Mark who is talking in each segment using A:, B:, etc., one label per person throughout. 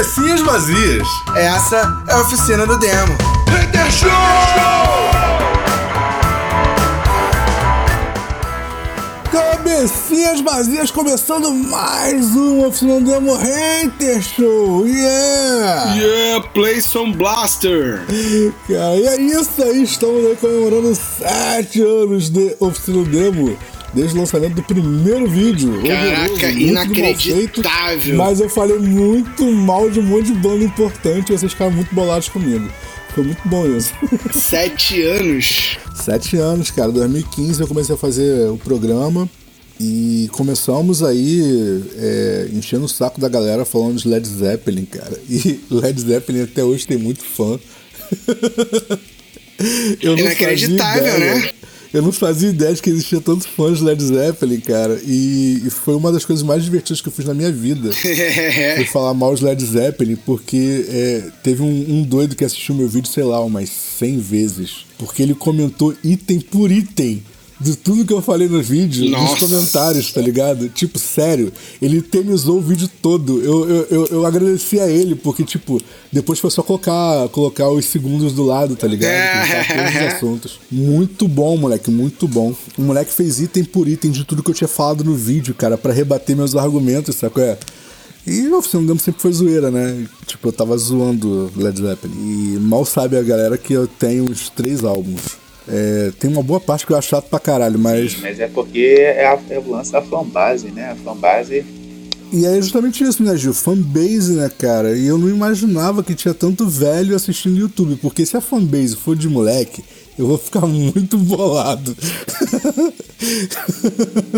A: Cabecinhas vazias.
B: Essa é a oficina do demo.
A: Hater Show!
C: Cabecinhas vazias começando mais um Oficina do Demo Hater Show! Yeah!
A: Yeah, play some blaster!
C: Cara, e é isso aí, estamos aí comemorando 7 anos de Oficina do Demo. Desde o lançamento do primeiro vídeo.
A: Caraca,
C: horroroso,
A: inacreditável.
C: Feito, mas eu falei muito mal de um monte de banda importante e vocês ficaram muito bolados comigo. Foi muito bom isso.
A: Sete anos.
C: Sete anos, cara. 2015 eu comecei a fazer o programa e começamos aí é, enchendo o saco da galera falando de Led Zeppelin, cara. E Led Zeppelin até hoje tem muito fã.
A: eu Inacreditável, né?
C: Eu não fazia ideia de que existia tantos fãs de Led Zeppelin, cara. E, e, foi uma das coisas mais divertidas que eu fiz na minha vida. foi falar mal de Led Zeppelin, porque é, teve um, um, doido que assistiu meu vídeo, sei lá, umas 100 vezes. Porque ele comentou item por item de tudo que eu falei no vídeo, Nossa. nos comentários, tá ligado? Tipo, sério, ele temizou o vídeo todo. Eu, eu, eu, eu, agradeci a ele, porque, tipo, depois foi só colocar, colocar os segundos do lado, tá ligado? todos os assuntos. Muito bom, moleque, muito bom. O moleque fez item por item de tudo que eu tinha falado no vídeo, cara, para rebater meus argumentos, sabe é? E o Oficina do sempre foi zoeira, né? Tipo, eu tava zoando Led Zeppelin. E mal sabe a galera que eu tenho uns três álbuns. É, tem uma boa parte que eu acho chato pra caralho, mas.
D: Sim, mas é porque é, a, é o lance da fanbase, né? A fanbase.
C: E é justamente isso, né, Gil? Fanbase, né, cara? E eu não imaginava que tinha tanto velho assistindo YouTube, porque se a fanbase for de moleque, eu vou ficar muito bolado.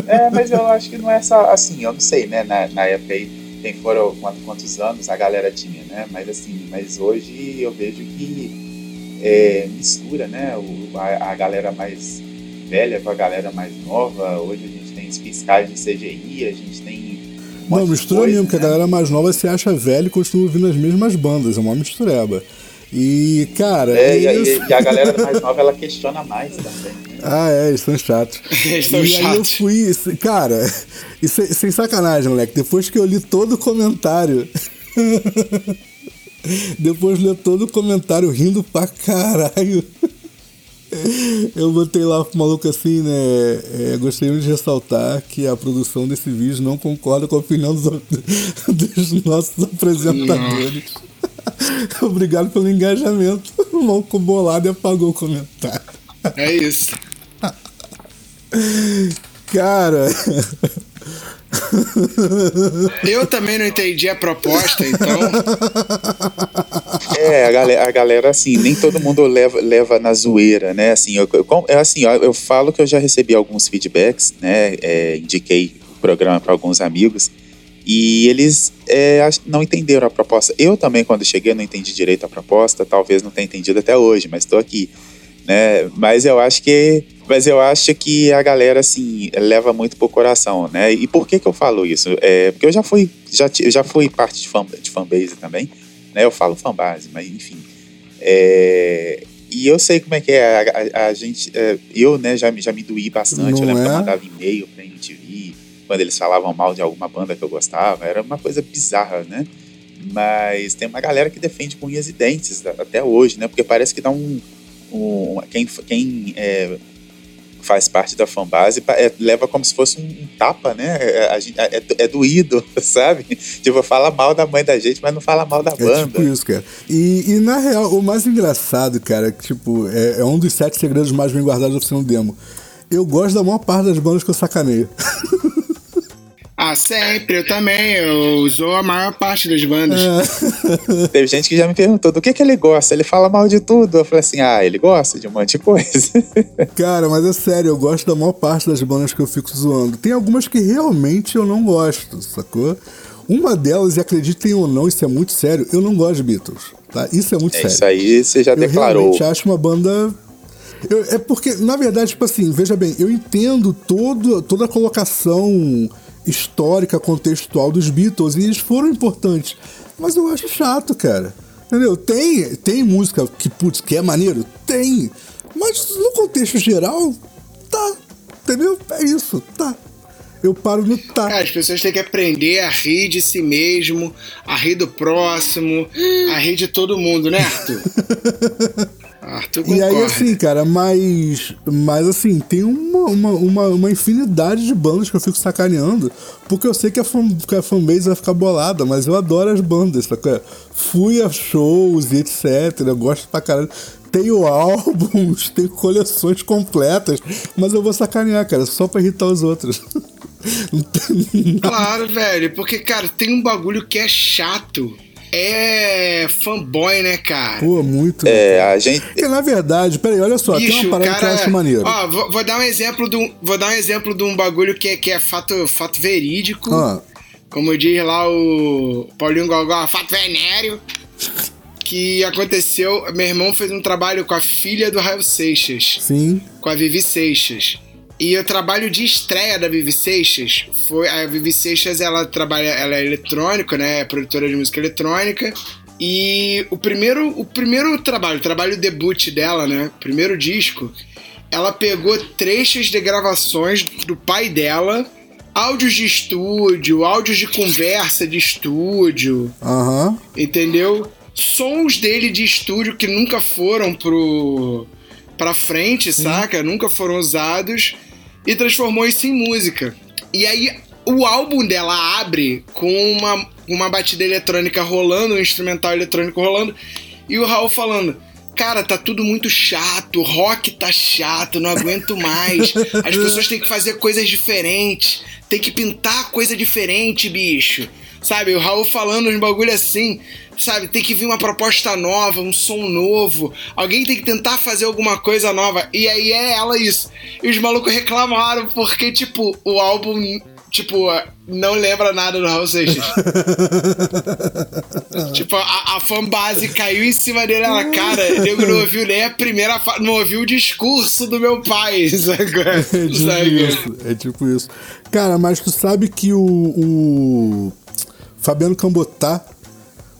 D: é, mas eu acho que não é só assim, eu não sei, né? Na, na época aí, tem foram quantos, quantos anos a galera tinha, né? Mas assim, mas hoje eu vejo que é, mistura né, o, a, a, galera mais velha com a galera mais nova. Hoje a gente tem fiscais de CGI, a gente tem.
C: Um Não, mistura coisa, mesmo, né? que a né? galera mais nova se acha velha e continua ouvindo as mesmas bandas, é uma mistureba. E, cara.
D: É, e, e, e, a galera mais nova ela questiona mais também. Né?
C: Ah, é, eles são chatos.
A: eles são
C: e
A: chatos.
C: aí eu fui. Cara, e sem, sem sacanagem, moleque. Depois que eu li todo o comentário. Depois leu todo o comentário rindo pra caralho. Eu botei lá pro maluco assim, né? É, gostaria de ressaltar que a produção desse vídeo não concorda com a opinião dos, dos nossos apresentadores. Obrigado pelo engajamento. O maluco bolado e apagou o comentário.
A: É isso.
C: Cara.
A: Eu também não entendi a proposta, então.
D: É, a galera, a galera assim, nem todo mundo leva, leva na zoeira, né? Assim, eu, eu, assim, eu falo que eu já recebi alguns feedbacks, né? É, indiquei o programa para alguns amigos e eles é, não entenderam a proposta. Eu também, quando cheguei, não entendi direito a proposta, talvez não tenha entendido até hoje, mas estou aqui né? Mas eu acho que, mas eu acho que a galera assim leva muito pro coração, né? E por que que eu falo isso? É porque eu já fui, já já fui parte de, fan, de fanbase também, né? Eu falo fanbase, mas enfim. É, e eu sei como é que é a, a, a gente, é, eu né já já me doí bastante. Não eu lembro é? que eu mandava e-mail pra MTV quando eles falavam mal de alguma banda que eu gostava, era uma coisa bizarra, né? Mas tem uma galera que defende com unhas e dentes até hoje, né? Porque parece que dá um um, quem, quem é, faz parte da fanbase é, leva como se fosse um, tapa, né? É, é, é, é, doído, sabe? Tipo, fala mal da mãe da gente, mas não fala mal da banda.
C: É tipo isso, cara. E, e na real, o mais engraçado, cara, que, tipo, é, é um dos sete segredos mais bem guardados da oficina demo. Eu gosto da maior parte das bandas que eu sacaneio.
A: Ah, sempre, eu também. Eu usou a maior parte das bandas.
D: É. Teve gente que já me perguntou do que, que ele gosta. Ele fala mal de tudo. Eu falei assim: ah, ele gosta de um monte de coisa.
C: Cara, mas é sério, eu gosto da maior parte das bandas que eu fico zoando. Tem algumas que realmente eu não gosto, sacou? Uma delas, e acreditem ou não, isso é muito sério, eu não gosto de Beatles. Tá? Isso é muito é, sério.
D: Isso aí você já
C: eu
D: declarou.
C: Eu realmente acho uma banda eu, é porque, na verdade, tipo assim, veja bem, eu entendo todo, toda a colocação histórica, contextual dos Beatles, e eles foram importantes. Mas eu acho chato, cara. Entendeu? Tem, tem música que, putz, que é maneiro? Tem. Mas no contexto geral, tá. Entendeu? É isso, tá. eu paro no tá.
A: Cara, as pessoas têm que aprender a rir de si mesmo, a rir do próximo, a rir de todo mundo, né, Arthur? Arthur
C: e aí, assim, cara, mas. Mas assim, tem uma, uma, uma, uma, infinidade de bandas que eu fico sacaneando, porque eu sei que a, fan, que a fanbase vai ficar bolada, mas eu adoro as bandas, sabe? Fui a shows e etc. Eu gosto pra caralho tenho álbuns, tenho coleções completas, mas eu vou sacanear, cara, só pra irritar os outros.
A: claro, velho, porque, cara, tem um bagulho que é chato. É fanboy, né, cara?
C: Pô, muito.
D: É, a gente.
C: Porque, na verdade, peraí, olha só, Bicho, tem uma parada cara, que eu acho maneiro.
A: Ó, vou, vou, dar um exemplo de um, vou dar um exemplo de um bagulho que é, que é fato, fato verídico. Ah. Como diz lá o Paulinho Gogó, fato venéreo que aconteceu. Meu irmão fez um trabalho com a filha do Raio Seixas.
C: Sim.
A: Com a Vivi Seixas. E o trabalho de estreia da Vivi Seixas foi. A Vivi Seixas ela trabalha. Ela é eletrônica, né? É produtora de música eletrônica. E o primeiro, o primeiro trabalho, o trabalho debut dela, né? Primeiro disco, ela pegou trechos de gravações do pai dela, áudios de estúdio, áudios de conversa de estúdio.
C: Aham. Uhum.
A: Entendeu? sons dele de estúdio que nunca foram pro pra frente, Sim. saca? Nunca foram usados e transformou isso em música. E aí o álbum dela abre com uma, uma batida eletrônica rolando, um instrumental eletrônico rolando, e o Raul falando: Cara, tá tudo muito chato, rock tá chato, não aguento mais. As pessoas têm que fazer coisas diferentes, tem que pintar coisa diferente, bicho. Sabe, o Raul falando uns bagulho assim sabe? Tem que vir uma proposta nova, um som novo. Alguém tem que tentar fazer alguma coisa nova. E aí é ela isso. E os malucos reclamaram porque, tipo, o álbum tipo, não lembra nada do Raul Seixas. tipo, a, a fanbase caiu em cima dele, ela, cara, eu não ouviu nem a primeira não ouviu o discurso do meu pai, sabe?
C: É tipo sabe? isso, é tipo isso. Cara, mas tu sabe que o, o Fabiano Cambotá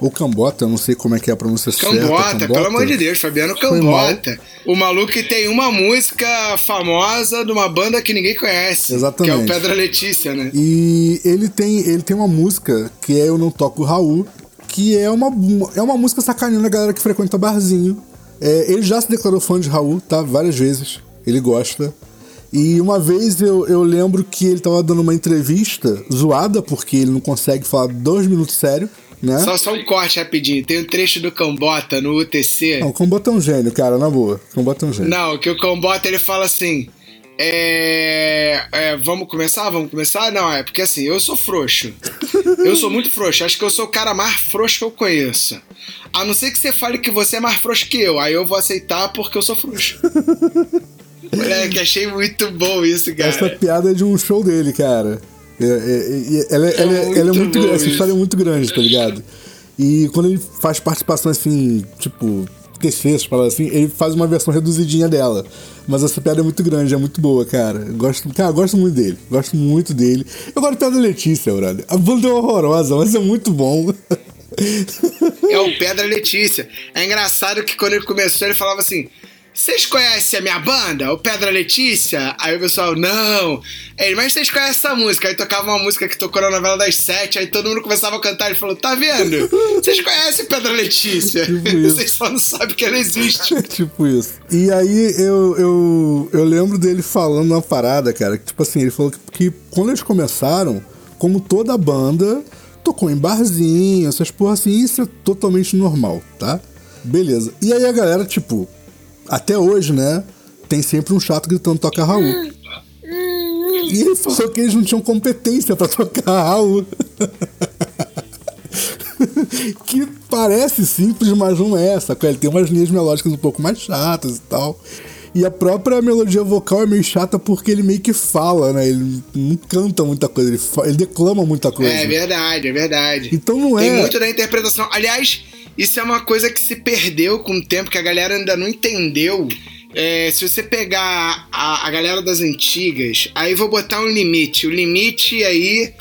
C: ou Cambota, não sei como é que é a pronúncia
A: Cambota, certa. Cambota, pelo amor de Deus, Fabiano Cambota. O maluco que tem uma música famosa de uma banda que ninguém conhece.
C: Exatamente.
A: Que é o Pedra Letícia, né?
C: E ele tem, ele tem uma música que é Eu Não Toco Raul, que é uma, é uma música sacaninha da galera que frequenta barzinho. É, ele já se declarou fã de Raul, tá? Várias vezes. Ele gosta. E uma vez eu, eu lembro que ele tava dando uma entrevista zoada, porque ele não consegue falar dois minutos sério. Né?
A: Só, só um corte rapidinho. Tem um trecho do Cambota no UTC.
C: Não, o Cambota é um gênio, cara, na boa. O Cambota é um gênio.
A: Não, que o Cambota ele fala assim. É, é, vamos começar? Vamos começar? Não, é porque assim, eu sou frouxo. Eu sou muito frouxo. Acho que eu sou o cara mais frouxo que eu conheço. A não ser que você fale que você é mais frouxo que eu. Aí eu vou aceitar porque eu sou frouxo. Moleque, achei muito bom isso, cara.
C: Essa piada é de um show dele, cara. É, é, é, ela, é, ela, ela, é muito, essa história é muito grande, tá ligado? E quando ele faz participação assim, tipo, terceiros, para assim, ele faz uma versão reduzidinha dela. Mas essa piada é muito grande, é muito boa, cara. Gosto, cara, gosto muito dele. Gosto muito dele. Eu gosto da Letícia, brother. A banda é horrorosa, mas é muito bom.
A: É o Pedra Letícia. É engraçado que quando ele começou, ele falava assim: vocês conhecem a minha banda, o Pedra Letícia? Aí o pessoal, não. Ele, mas vocês conhecem essa música? Aí tocava uma música que tocou na novela das sete, aí todo mundo começava a cantar e falou: tá vendo? Vocês conhecem Pedra Letícia? Tipo vocês só não sabem que ela existe.
C: tipo isso. E aí eu, eu, eu lembro dele falando uma parada, cara, que tipo assim, ele falou que, que quando eles começaram, como toda banda, tocou em barzinho, essas porra assim, isso é totalmente normal, tá? Beleza. E aí a galera, tipo, até hoje, né? Tem sempre um chato gritando toca Raul. E ele falou que eles não tinham competência para tocar Raul. que parece simples, mas não é, sacou? Ele tem umas linhas melódicas um pouco mais chatas e tal. E a própria melodia vocal é meio chata porque ele meio que fala, né? Ele não canta muita coisa, ele, ele declama muita coisa.
A: É verdade, é verdade.
C: Então não
A: é.
C: Tem
A: muito da interpretação. Aliás, isso é uma coisa que se perdeu com o tempo, que a galera ainda não entendeu. É, se você pegar a, a galera das antigas, aí vou botar um limite. O limite aí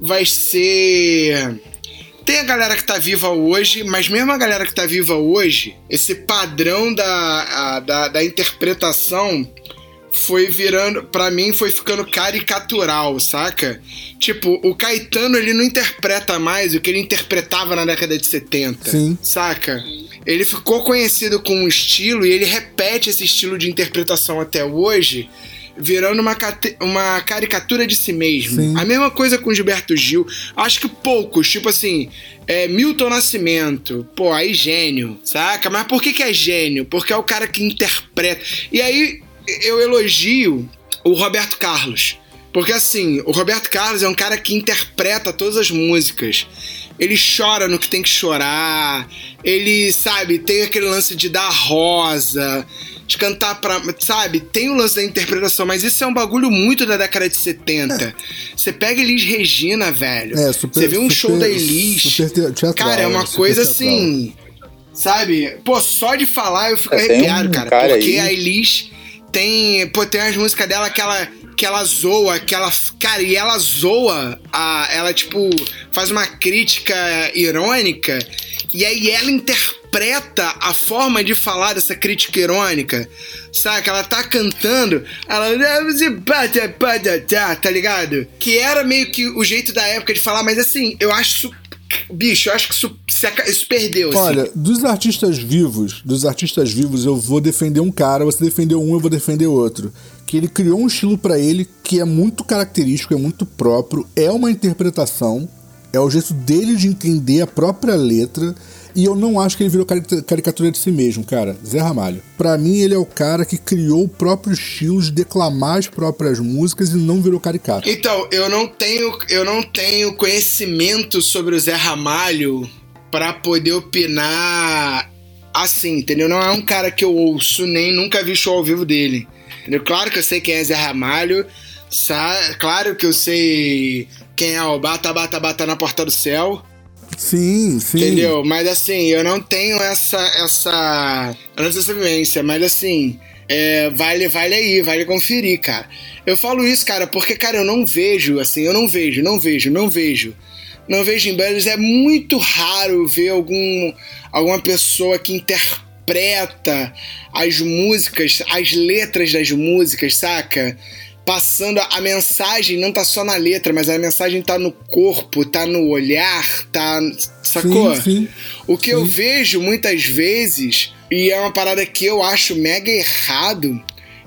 A: vai ser. Tem a galera que tá viva hoje, mas mesmo a galera que tá viva hoje, esse padrão da, a, da, da interpretação foi virando, para mim foi ficando caricatural, saca? Tipo, o Caetano ele não interpreta mais o que ele interpretava na década de 70,
C: Sim.
A: saca? Ele ficou conhecido com um estilo e ele repete esse estilo de interpretação até hoje, virando uma, uma caricatura de si mesmo.
C: Sim.
A: A mesma coisa com Gilberto Gil. Acho que poucos, tipo assim, é, Milton Nascimento, pô, aí gênio, saca? Mas por que, que é gênio? Porque é o cara que interpreta. E aí eu elogio o Roberto Carlos. Porque assim, o Roberto Carlos é um cara que interpreta todas as músicas. Ele chora no que tem que chorar. Ele, sabe, tem aquele lance de dar rosa, de cantar pra. Sabe, tem o lance da interpretação, mas isso é um bagulho muito da década de 70. Você pega Elis Regina, velho.
C: É, super-
A: Você vê um
C: super-
A: show da Elis.
C: teatral,
A: cara, é uma
C: é
A: coisa
C: teatral.
A: assim. Sabe? Pô, só de falar eu fico
D: É,
A: arrepiado,
D: um
A: cara.
D: cara
A: porque
D: aí-
A: a Elis tem. Pô, tem as músicas dela que ela, que ela zoa, que ela. Cara, e ela zoa. A, ela, tipo, faz uma crítica irônica. E aí ela interpreta a forma de falar dessa crítica irônica. Saca? Ela tá cantando. Ela. Tá ligado? Que era meio que o jeito da época de falar, mas assim, eu acho. Bicho, eu acho que isso, isso perdeu. assim.
C: Olha, dos artistas vivos, dos artistas vivos, eu vou defender um cara, você defendeu um, eu vou defender outro. Que ele criou um estilo pra ele que é muito característico, é muito próprio, é uma interpretação, é o jeito dele de entender a própria letra. E eu não acho que ele virou cari- caricatura de si mesmo, cara. Zé Ramalho. Pra mim, ele é o cara que criou o próprio estilo de declamar as próprias músicas e não virou caricato.
A: Então, eu não tenho, eu não tenho conhecimento sobre o Zé Ramalho pra poder opinar assim, entendeu? Não é um cara que eu ouço, nem nunca vi show ao vivo dele. Entendeu? Claro que eu sei quem é Zé Ramalho, sa- claro que eu sei quem é o Bata Bata Bata na Porta do Céu.
C: Sim, sim.
A: Entendeu? Mas assim, eu não tenho essa. essa. eu não vivência, mas assim. é, vale, vale aí, vale conferir, cara. Eu falo isso, cara, porque, cara, eu não vejo, assim, eu não vejo, não vejo, não vejo. Não vejo em bandas, é muito raro ver algum, alguma pessoa que interpreta as músicas, as letras das músicas, saca? Passando a, mensagem, não tá só na letra, mas a mensagem tá no corpo, tá no olhar, tá. Sacou?
C: Sim, sim.
A: O que eu vejo muitas vezes, e é uma parada que eu acho mega errado,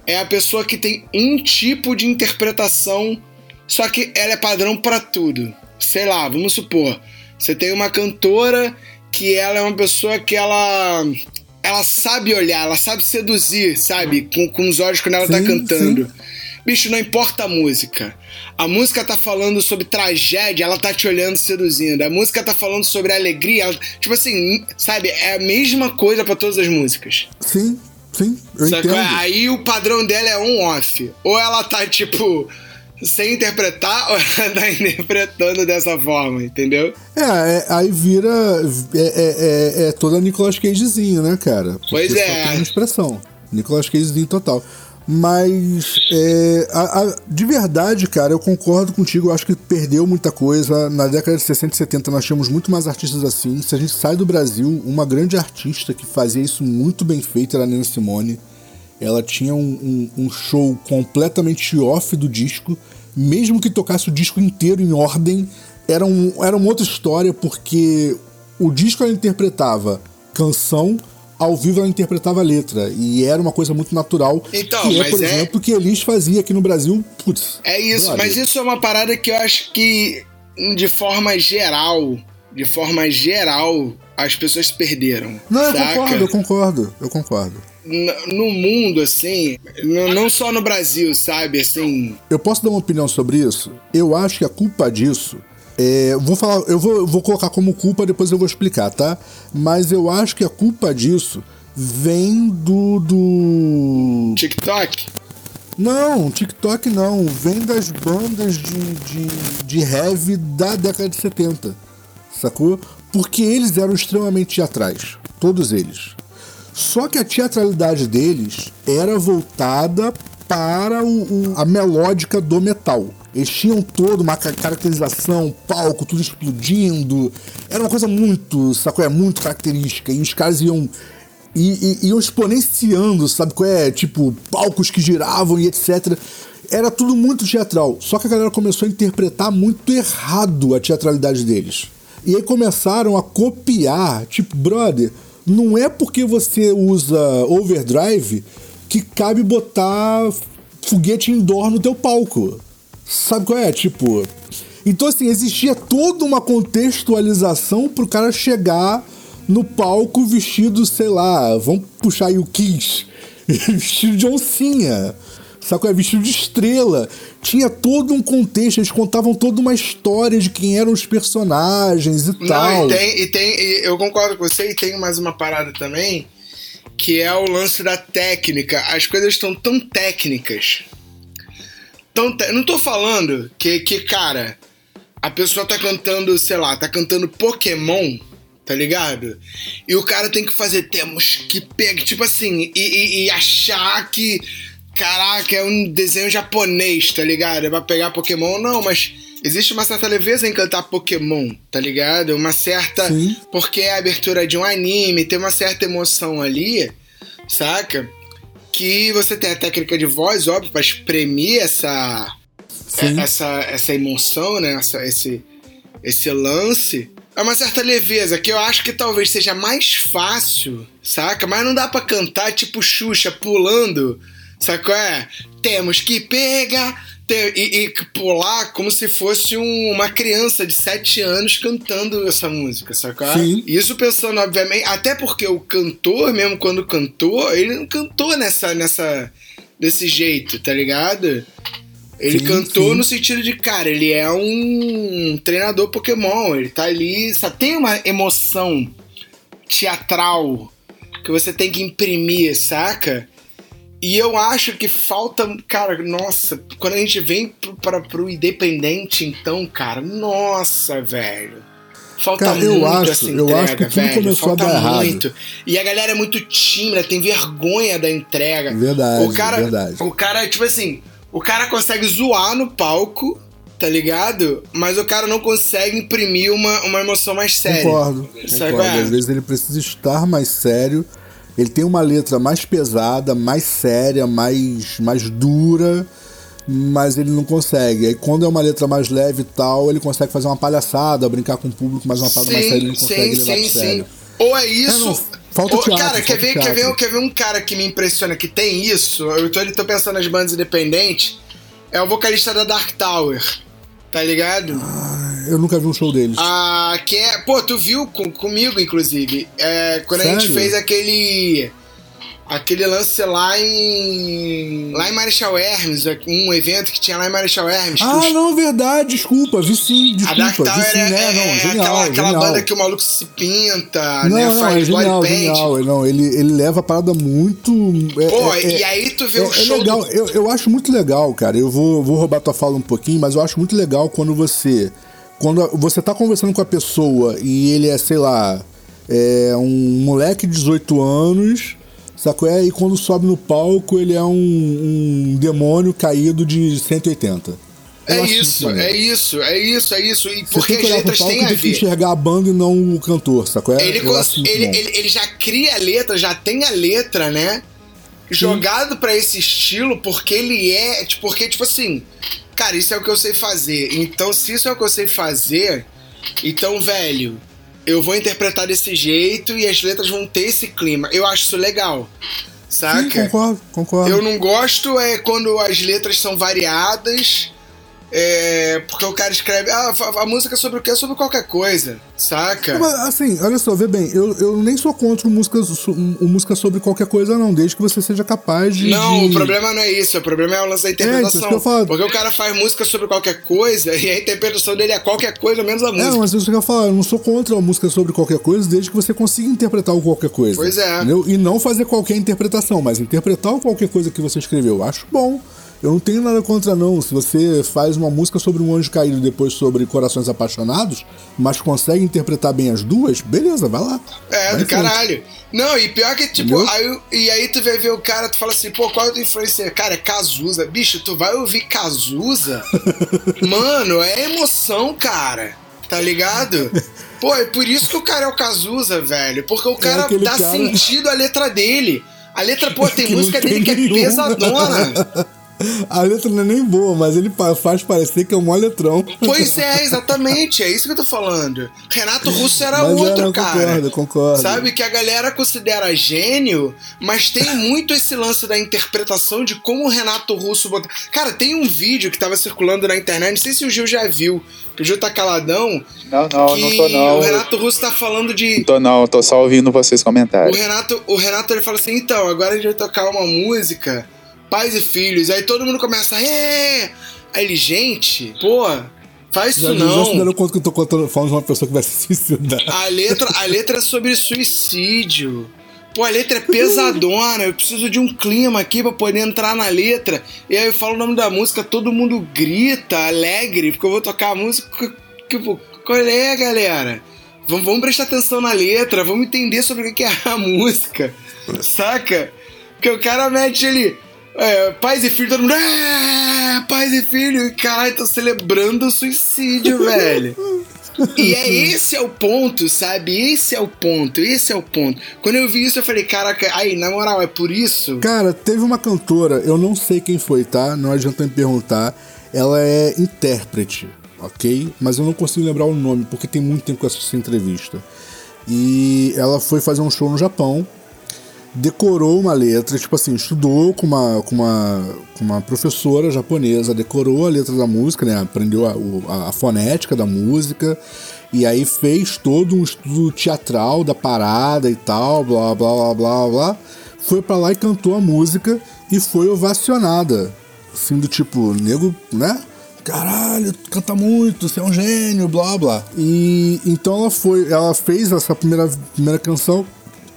A: é a pessoa que tem um tipo de interpretação, só que ela é padrão pra tudo. Sei lá, vamos supor, você tem uma cantora que ela é uma pessoa que ela ela sabe olhar, ela sabe seduzir, sabe? Com, com os olhos quando ela tá
C: Sim,
A: cantando. Bicho, não importa a música. A música tá falando sobre tragédia, ela tá te olhando seduzindo. A música tá falando sobre alegria, ela- tipo assim, sabe? É a mesma coisa pra todas as músicas.
C: Sim, sim, eu
A: Sacou?
C: entendo.
A: Aí o padrão dela é on-off. Ou ela tá, tipo, sem interpretar, ou ela tá interpretando dessa forma, entendeu?
C: É, é, aí vira. É, é, é, é toda Nicolas Cagezinho, né, cara? Porque
A: Pois
C: só
A: é.
C: tem uma expressão. Nicolas Cagezinho total. Mas, é, a- a- de verdade, cara, eu concordo contigo. Eu acho que perdeu muita coisa. Na década de 60 e 70 nós tínhamos muito mais artistas assim. Se a gente sai do Brasil, uma grande artista que fazia isso muito bem feito era a Nina Simone. Ela tinha um, um- um show completamente off do disco, mesmo que tocasse o disco inteiro em ordem, era, um, era uma outra história, porque o disco ela interpretava canção, ao vivo ela interpretava letra, e era uma coisa muito natural.
A: Então,
C: que é, por
A: é-
C: exemplo, o que Elis fazia aqui no Brasil, putz.
A: É isso,
C: brother.
A: mas isso é uma parada que eu acho que, de forma geral, de forma geral, as pessoas se perderam.
C: Não, eu
A: saca?
C: concordo, eu concordo, eu concordo.
A: No mundo, assim, não só no Brasil, sabe? Assim,
C: Eu posso dar uma opinião sobre isso? Eu acho que a culpa disso é, vou falar, eu vou, vou colocar como culpa, depois eu vou explicar, tá? Mas eu acho que a culpa disso vem do. do...
A: TikTok.
C: Não, TikTok não. Vem das bandas de, de, de heavy da década de 70. Sacou? Porque eles eram extremamente teatrais. Todos eles. Só que a teatralidade deles era voltada para o, o- a melódica do metal. Eles tinham toda uma ca- caracterização, palco, tudo explodindo. Era uma coisa muito, sacou? É muito característica. E os caras iam e, iam exponenciando, sabe qual é? Tipo, palcos que giravam e etc. Era tudo muito teatral. Só que a galera começou a interpretar muito errado a teatralidade deles. E aí começaram a copiar, tipo, brother, não é porque você usa overdrive que cabe botar foguete indoor no teu palco. Sabe qual é? Tipo. Então, assim, existia toda uma contextualização pro cara chegar no palco vestido, sei lá, vamos puxar aí o Kiss, vestido de oncinha. Sabe é? Vestido de estrela. Tinha todo um contexto, eles contavam toda uma história de quem eram os personagens e Não, tal.
A: E tem, e tem, e eu concordo com você, e tem mais uma parada também, que é o lance da técnica. As coisas estão tão técnicas. Tão te... Não tô falando que, que, cara, a pessoa tá cantando, sei lá, tá cantando Pokémon tá ligado? E o cara tem que fazer, temos que pegar, tipo assim, e, e, e, achar que, caraca, é um desenho japonês, tá ligado? É pra pegar Pokémon, não, mas existe uma certa leveza em cantar Pokémon, tá ligado? Uma certa. Sim. Porque é a abertura de um anime, tem uma certa emoção ali, saca? Que você tem a técnica de voz, óbvio, pra exprimir essa. Sim. Essa, essa emoção, né? Essa, esse, esse lance é uma certa leveza que eu acho que talvez seja mais fácil, saca? Mas não dá para cantar tipo Xuxa pulando, saca? É, temos que pegar e, e, pular como se fosse um, uma criança de 7 anos cantando essa música, saca? Sim. Isso pensando, obviamente, até porque o cantor, mesmo quando cantou, ele não cantou nessa, nessa, desse jeito, tá ligado? Ele sim, cantou sim. no sentido de, cara, ele é um treinador Pokémon, ele tá ali, só tem uma emoção teatral que você tem que imprimir, saca? E eu acho que falta, cara, nossa, quando a gente vem para pro independente, então, cara, nossa, velho. Falta cara, muito eu acho, essa entrega, eu acho que tudo velho. Começou falta a dar muito. Errado. E a galera é muito tímida, tem vergonha da entrega.
C: Verdade,
A: o cara,
C: verdade.
A: O cara, tipo assim, o cara consegue zoar no palco, tá ligado? Mas o cara não consegue imprimir uma, uma emoção mais séria.
C: Concordo. concordo. Às vezes ele precisa estar mais sério. Ele tem uma letra mais pesada, mais séria, mais, mais dura, mas ele não consegue. Aí quando é uma letra mais leve e tal, ele consegue fazer uma palhaçada, brincar com o público, mas uma parada mais séria ele não consegue sim, levar sim, sério. Sim.
A: Ou é isso. É,
C: falta ou, teatro,
A: cara, quer, ver, quer, ver, quer ver um cara que me impressiona que tem isso? Eu tô, tô pensando nas bandas independentes. É o vocalista da Dark Tower. Tá ligado?
C: Ah, eu nunca vi um show deles.
A: Ah, que é. Pô, tu viu com, comigo, inclusive. É, quando Sério? a gente fez aquele aquele lance lá em. lá em Marechal Hermes, um evento que tinha lá em Marechal Hermes.
C: Ah, os... não, verdade, desculpa, vi sim, desculpa. A Dark Tower sim, é, né? não, é genial,
A: aquela, aquela
C: genial.
A: banda que o maluco se pinta,
C: não,
A: né?
C: Não, faz é genial, genial. Não, ele, ele leva a parada muito.
A: É, Pô, é, e aí tu vê o
C: é
A: show.
C: legal,
A: do...
C: eu, eu acho muito legal, cara. Eu vou, vou roubar tua fala um pouquinho, mas eu acho muito legal quando você. Quando você tá conversando com a pessoa e ele é, sei lá, é um moleque de 18 anos Sacou? É, e quando sobe no palco, ele é um, um demônio caído de 180.
A: é isso, é isso, é isso, é isso. E porque as letras têm a ver. Que
C: enxergar a banda e não o cantor, sacou? É,
A: ele, ele, ele, ele, já cria a letra, já tem a letra, né? Jogado para esse estilo, porque ele é. Porque, tipo assim, cara, isso é o que eu sei fazer. Então, se isso é o que eu sei fazer, então, velho, eu vou interpretar desse jeito e as letras vão ter esse clima. Eu acho isso legal. Saca? Sim,
C: concordo, concordo.
A: Eu não gosto é quando as letras são variadas é, porque o cara escreve, ah, a, a música é sobre o quê? Sobre qualquer coisa, saca?
C: Mas, assim, olha só, vê bem, eu, eu nem sou contra música, música sobre qualquer coisa, não, desde que você seja capaz de.
A: Não, o problema não é isso, o problema é o lance da interpretação. É, isso que eu falo. Porque o cara faz música sobre qualquer coisa e a interpretação dele é qualquer coisa, menos a música.
C: É, mas isso que eu falo, eu não sou contra a música sobre qualquer coisa, desde que você consiga interpretar o qualquer coisa.
A: Pois é.
C: Entendeu? E não fazer qualquer interpretação, mas interpretar qualquer coisa que você escreveu. Acho bom. Eu não tenho nada contra, não. Se você faz uma música sobre um anjo caído e depois sobre corações apaixonados, mas consegue interpretar bem as duas, beleza, vai lá.
A: É, vai do caralho. Não, e pior que, tipo, aí, e aí tu vai ver o cara, tu fala assim, pô, qual é a tua influência? Cara, é Cazuza. Bicho, tu vai ouvir Cazuza? Mano, é emoção, cara. Tá ligado? Pô, é por isso que o cara é o Cazuza, velho. Porque o cara é dá cara... sentido à letra dele. A letra, pô, tem música dele que é pesadona.
C: A letra não é nem boa, mas ele faz parecer que é um mó letrão.
A: Pois é, exatamente. É isso que eu tô falando. Renato Russo era mas outro, é, cara.
C: Concordo, concordo.
A: Sabe? Que a galera considera gênio, mas tem muito esse lance da interpretação de como o Renato Russo botou. Cara, tem um vídeo que tava circulando na internet, não sei se o Gil já viu. Que o Gil tá caladão.
D: Não, não, não tô não.
A: O Renato Russo tá falando de.
D: Tô não, tô só ouvindo vocês comentarem.
A: O Renato, o Renato ele fala assim: então, agora a gente vai tocar uma música pais e filhos. Aí todo mundo começa, é! Aí ele, gente, pô, faz isso não. Já se
C: deram conta que eu tô contando, falando de uma pessoa que vai se suicidar.
A: A letra, a letra é sobre suicídio. Pô, a letra é pesadona, eu preciso de um clima aqui pra poder entrar na letra. E aí eu falo o nome da música, todo mundo grita, alegre, porque eu vou tocar a música. Tipo, qual é, galera? Vamos, vamos prestar atenção na letra, vamos entender sobre o que é a música, saca? Porque o cara mete ele. É, pais e filhos, todo mundo. É, pais e filhos. Caralho, tô celebrando o suicídio, velho. E é esse é o ponto, sabe? Esse é o ponto, esse é o ponto. Quando eu vi isso, eu falei, caraca, aí, na moral, é por isso?
C: Cara, teve uma cantora, eu não sei quem foi, tá? Não adianta me perguntar. Ela é intérprete, ok? Mas eu não consigo lembrar o nome, porque tem muito tempo que eu assisti essa entrevista. E ela foi fazer um show no Japão decorou uma letra, tipo assim, estudou com uma, com uma, com uma professora japonesa, decorou a letra da música, né? Aprendeu a, a, a fonética da música, e aí fez todo um estudo teatral da parada e tal, blá blá blá blá blá. Foi para lá e cantou a música e foi ovacionada. Assim, do tipo, nego, né? Caralho, canta muito, você é um gênio, blá blá. E então ela foi, ela fez essa primeira, primeira canção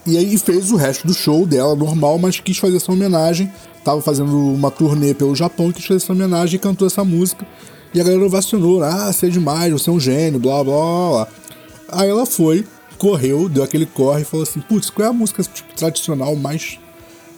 C: e aí fez o resto do show dela normal, mas quis fazer essa homenagem. Tava fazendo uma turnê pelo Japão quis fazer essa homenagem e cantou essa música. E a galera ovacionou, ah, você é demais, você é um gênio, blá blá blá. Aí ela foi, correu, deu aquele corre e falou assim: putz, qual é a música tipo, tradicional mais,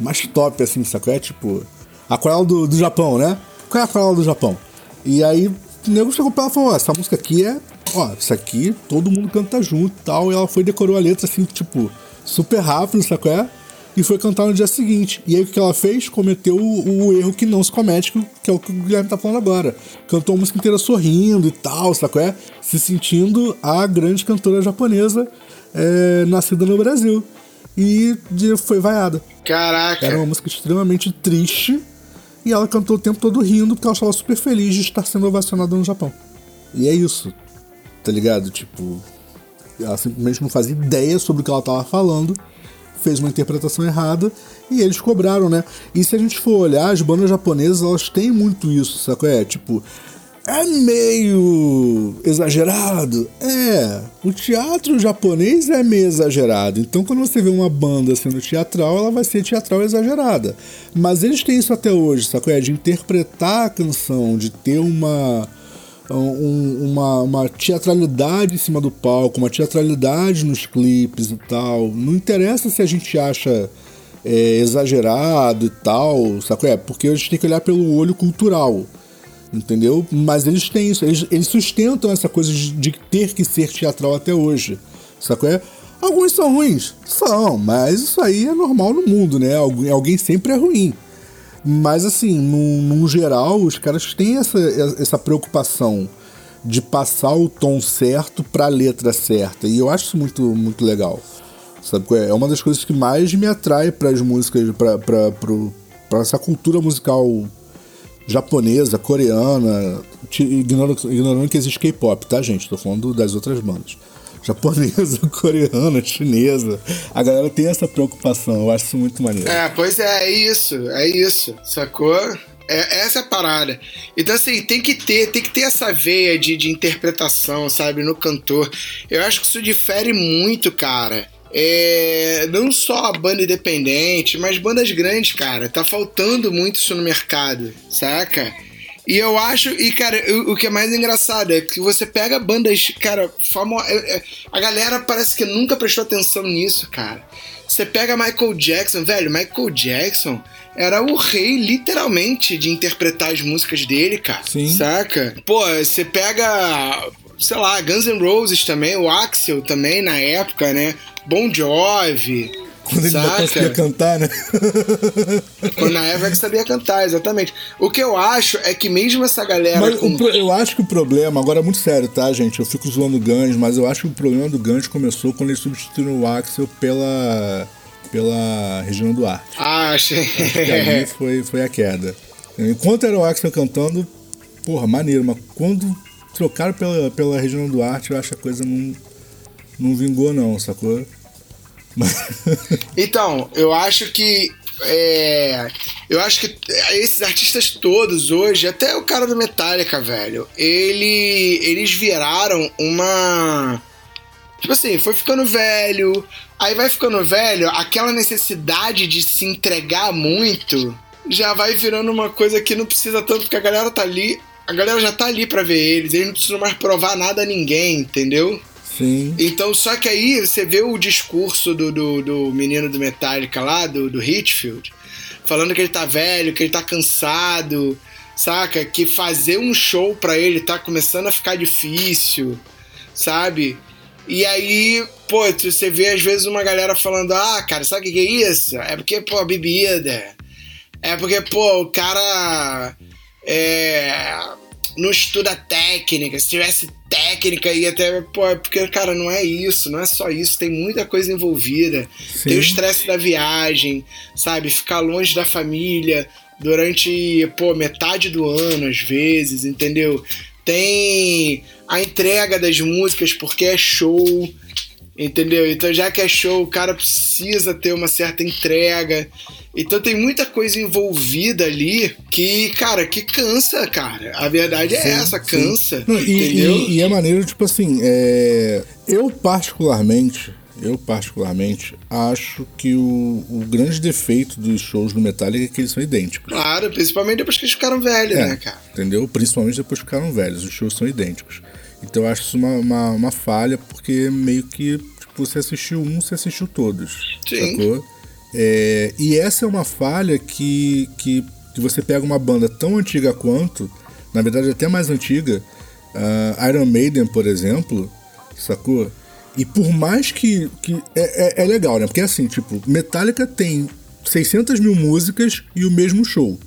C: mais top, assim, sacou? É tipo. Aquarela do, do Japão, né? Qual é a aquarela do Japão? E aí o nego chegou pra ela e falou: essa música aqui é. Ó, isso aqui todo mundo canta junto e tal. E ela foi decorou a letra assim, tipo super rápido, sacou? É? E foi cantar no dia seguinte. E aí o que ela fez? Cometeu o, o, erro que não se comete, que é o que o Guilherme tá falando agora. Cantou a música inteira sorrindo e tal, sacou? É? Se sentindo a grande cantora japonesa é, nascida no Brasil. E foi vaiada.
A: Caraca!
C: Era uma música extremamente triste. E ela cantou o tempo todo rindo porque ela estava super feliz de estar sendo ovacionada no Japão. E é isso. Tá ligado? Tipo, ela simplesmente não fazia ideia sobre o que ela estava falando, fez uma interpretação errada e eles cobraram, né? E se a gente for olhar, as bandas japonesas elas têm muito isso, sabe? É tipo, é meio exagerado. É, o teatro japonês é meio exagerado. Então, quando você vê uma banda sendo teatral, ela vai ser teatral exagerada. Mas eles têm isso até hoje, sabe? É de interpretar a canção, de ter uma um, uma, uma teatralidade em cima do palco, uma teatralidade nos clipes e tal. Não interessa se a gente acha é, exagerado e tal, sabe? É, porque a gente tem que olhar pelo olho cultural, entendeu? Mas eles têm isso, eles, eles sustentam essa coisa de, de ter que ser teatral até hoje, sabe? É? Alguns são ruins? São, mas isso aí é normal no mundo, né? Alguém sempre é ruim. Mas, assim, num, num geral, os caras têm essa, essa preocupação de passar o tom certo para a letra certa. E eu acho isso muito, muito legal. Sabe? É? é uma das coisas que mais me atrai para as músicas, para essa cultura musical japonesa, coreana, ignorando, ignorando que existe K-pop, tá, gente? Tô falando das outras bandas japonesa, coreana, chinesa. A galera tem essa preocupação, eu acho isso muito maneiro.
A: É, pois é, é isso, é isso, sacou? É, essa é a parada. Então, assim, tem que ter, tem que ter essa veia de, de interpretação, sabe, no cantor. Eu acho que isso difere muito, cara. É, não só a banda independente, mas bandas grandes, cara. Tá faltando muito isso no mercado, saca? E eu acho, e cara, o, o, que é mais engraçado é que você pega bandas, cara, famosas. É, é, a galera parece que nunca prestou atenção nisso, cara. Você pega Michael Jackson, velho, Michael Jackson era o rei, literalmente, de interpretar as músicas dele, cara. Sim. Saca? Pô, você pega sei lá, Guns N' Roses também, o Axel também na época, né? Bon Jovi.
C: Quando ele não conseguia cantar, né?
A: Quando na época que sabia cantar, exatamente. O que eu acho é que mesmo essa galera.
C: Mas com... eu acho que o problema, agora é muito sério, tá, gente? Eu fico zoando o Guns, mas eu acho que o problema do Guns começou quando ele substituiu o Axel pela. pela Regina Duarte.
A: Ah, achei.
C: Acho que ali foi, foi a queda. Enquanto era o Axel cantando, porra, maneiro, mas quando trocaram pela, pela Regina Duarte, eu acho que a coisa não, não vingou, não, sacou?
A: então, eu acho que. É, eu acho que esses artistas todos hoje, até o cara do Metallica, velho, ele, eles viraram uma. Tipo assim, foi ficando velho, aí vai ficando velho, aquela necessidade de se entregar muito já vai virando uma coisa que não precisa tanto, porque a galera tá ali, a galera já tá ali para ver eles, eles não precisam mais provar nada a ninguém, entendeu? Então, só que aí você vê o discurso do, do, do menino do Metallica lá, do, do Hitfield, falando que ele tá velho, que ele tá cansado, saca? Que fazer um show pra ele tá começando a ficar difícil, sabe? E aí, pô, você vê às vezes uma galera falando: ah, cara, sabe o que é isso? É porque, pô, bebida. É porque, pô, o cara. É não estuda técnica. Se tivesse técnica, ia até. Pô, é porque, cara, não é isso, não é só isso, tem muita coisa envolvida. Sim. Tem o estresse da viagem, sabe? Ficar longe da família durante, pô, metade do ano, às vezes, entendeu? Tem a entrega das músicas porque é show. Entendeu? Então, já que é show, o cara precisa ter uma certa entrega. Então, tem muita coisa envolvida ali que, cara, que cansa, cara. A verdade é sim, essa, cansa. Não, e, entendeu?
C: E, e, é maneiro, tipo assim, é... eu particularmente. Eu, particularmente, acho que o, o grande defeito dos shows do Metallica é que eles são idênticos.
A: Claro, principalmente depois que eles ficaram velhos, é, né, cara?
C: Entendeu? Principalmente depois que ficaram velhos. Os shows são idênticos. Então eu acho isso uma, uma, uma, falha, porque meio que tipo, você assistiu um, você assistiu todos. Sim. Sacou? É, e essa é uma falha que, que, que, você pega uma banda tão antiga quanto, na verdade até mais antiga, uh, Iron Maiden, por exemplo, sacou? E por mais que. que é, é, é legal, né? Porque é assim, tipo, Metallica tem 600 mil músicas e o mesmo show.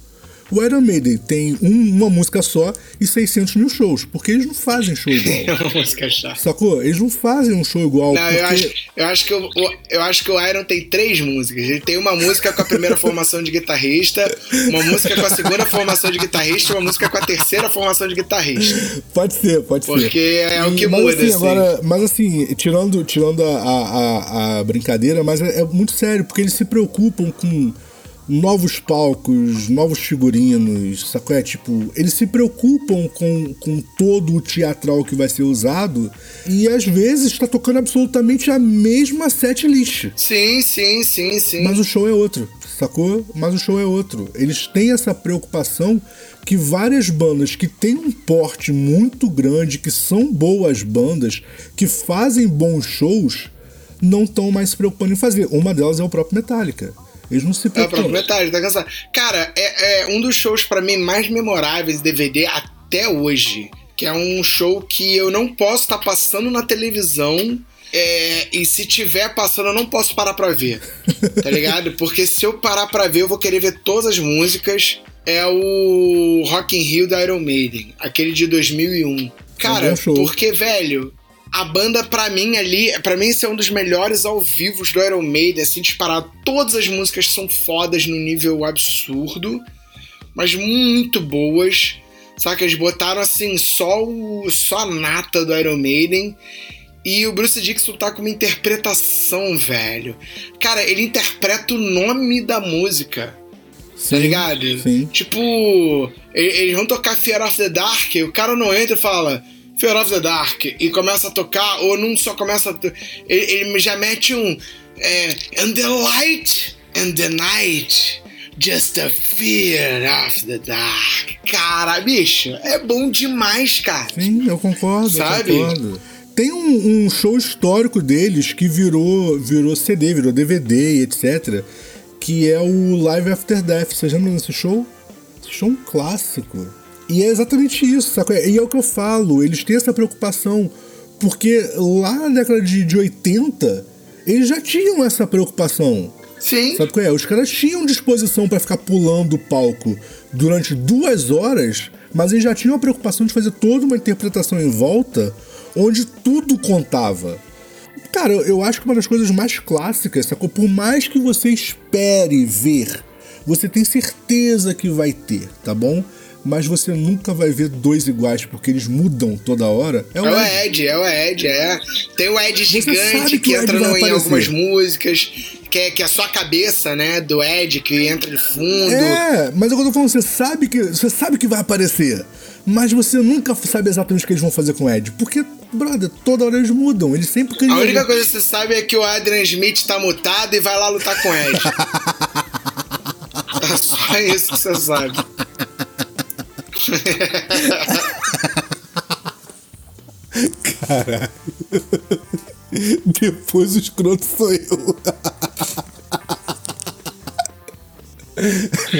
C: O Iron Maiden tem um, uma música só e 600 mil shows, porque eles não fazem show igual.
A: É uma música chata.
C: Sacou? Eles não fazem um show igual.
A: Não,
C: porque...
A: eu, acho, eu, acho que o, eu acho que o Iron tem três músicas. Ele tem uma música com a primeira formação de guitarrista, uma música com a segunda formação de guitarrista e uma música com a terceira formação de guitarrista.
C: Pode ser, pode
A: porque ser. Porque é o que
C: mas,
A: muda,
C: assim, assim. Agora, mas assim, tirando, tirando a, a, a brincadeira, mas é, é muito sério, porque eles se preocupam com novos palcos, novos figurinos, sacou? É tipo, eles se preocupam com, com todo o teatral que vai ser usado e às vezes está tocando absolutamente a mesma set list.
A: Sim, sim, sim, sim.
C: Mas o show é outro, sacou? Mas o show é outro. Eles têm essa preocupação que várias bandas que têm um porte muito grande, que são boas bandas, que fazem bons shows, não estão mais se preocupando em fazer. Uma delas é o próprio Metallica. Eles não se preocupam.
A: É, metade, tá cansado. Cara, é, é um dos shows para mim mais memoráveis de DVD até hoje. Que é um show que eu não posso estar tá passando na televisão. É, e se tiver passando, eu não posso parar pra ver. Tá ligado? Porque se eu parar pra ver, eu vou querer ver todas as músicas. É o Rock in Rio da Iron Maiden, aquele de 2001. Cara, é um porque, velho, a banda, para mim, ali, para mim, esse é um dos melhores ao vivo do Iron Maiden, assim, disparado. Todas as músicas são fodas no nível absurdo, mas muito boas. Saca? Eles botaram, assim, só, o, só a nata do Iron Maiden. E o Bruce Dixon tá com uma interpretação, velho. Cara, ele interpreta o nome da música. Tá sim, tá ligado?
C: Sim.
A: Tipo, eles vão tocar Fear of the Dark, o cara não entra e fala Fear of the Dark e começa a tocar, ou não só começa a. Ele, ele já mete um. É, and the light and the night. Just a fear of the dark. Cara, bicho, é bom demais, cara.
C: Sim, eu concordo. Sabe? Eu concordo. Tem um, um, show histórico deles que virou, virou CD, virou DVD, etc. Que é o Live After Death. Você lembra desse show? Esse show é um clássico. E é exatamente isso, sabe? E é o que eu falo, eles têm essa preocupação, porque lá na década de, de 80, eles já tinham essa preocupação.
A: Sim.
C: Sabe qual é? Os caras tinham disposição para ficar pulando o palco durante duas horas, mas eles já tinham a preocupação de fazer toda uma interpretação em volta onde tudo contava. Cara, eu acho que uma das coisas mais clássicas, sacou? Por mais que você espere ver, você tem certeza que vai ter, tá bom? Mas você nunca vai ver dois iguais, porque eles mudam toda hora.
A: É o, é Ed. Ed. é o Ed, é. Tem o Ed gigante que, que entra no, em algumas músicas, que é, que é só a cabeça, né, do Ed que entra de fundo.
C: É, mas o que eu tô falando, você sabe que, você sabe que vai aparecer, mas você nunca sabe exatamente o que eles vão fazer com o Ed, porque brother, toda hora eles mudam, eles sempre
A: A única coisa que você sabe é que o Adrian Smith tá mutado e vai lá lutar com o Ed. é só isso que você sabe.
C: Caralho. Depois o escroto sou eu.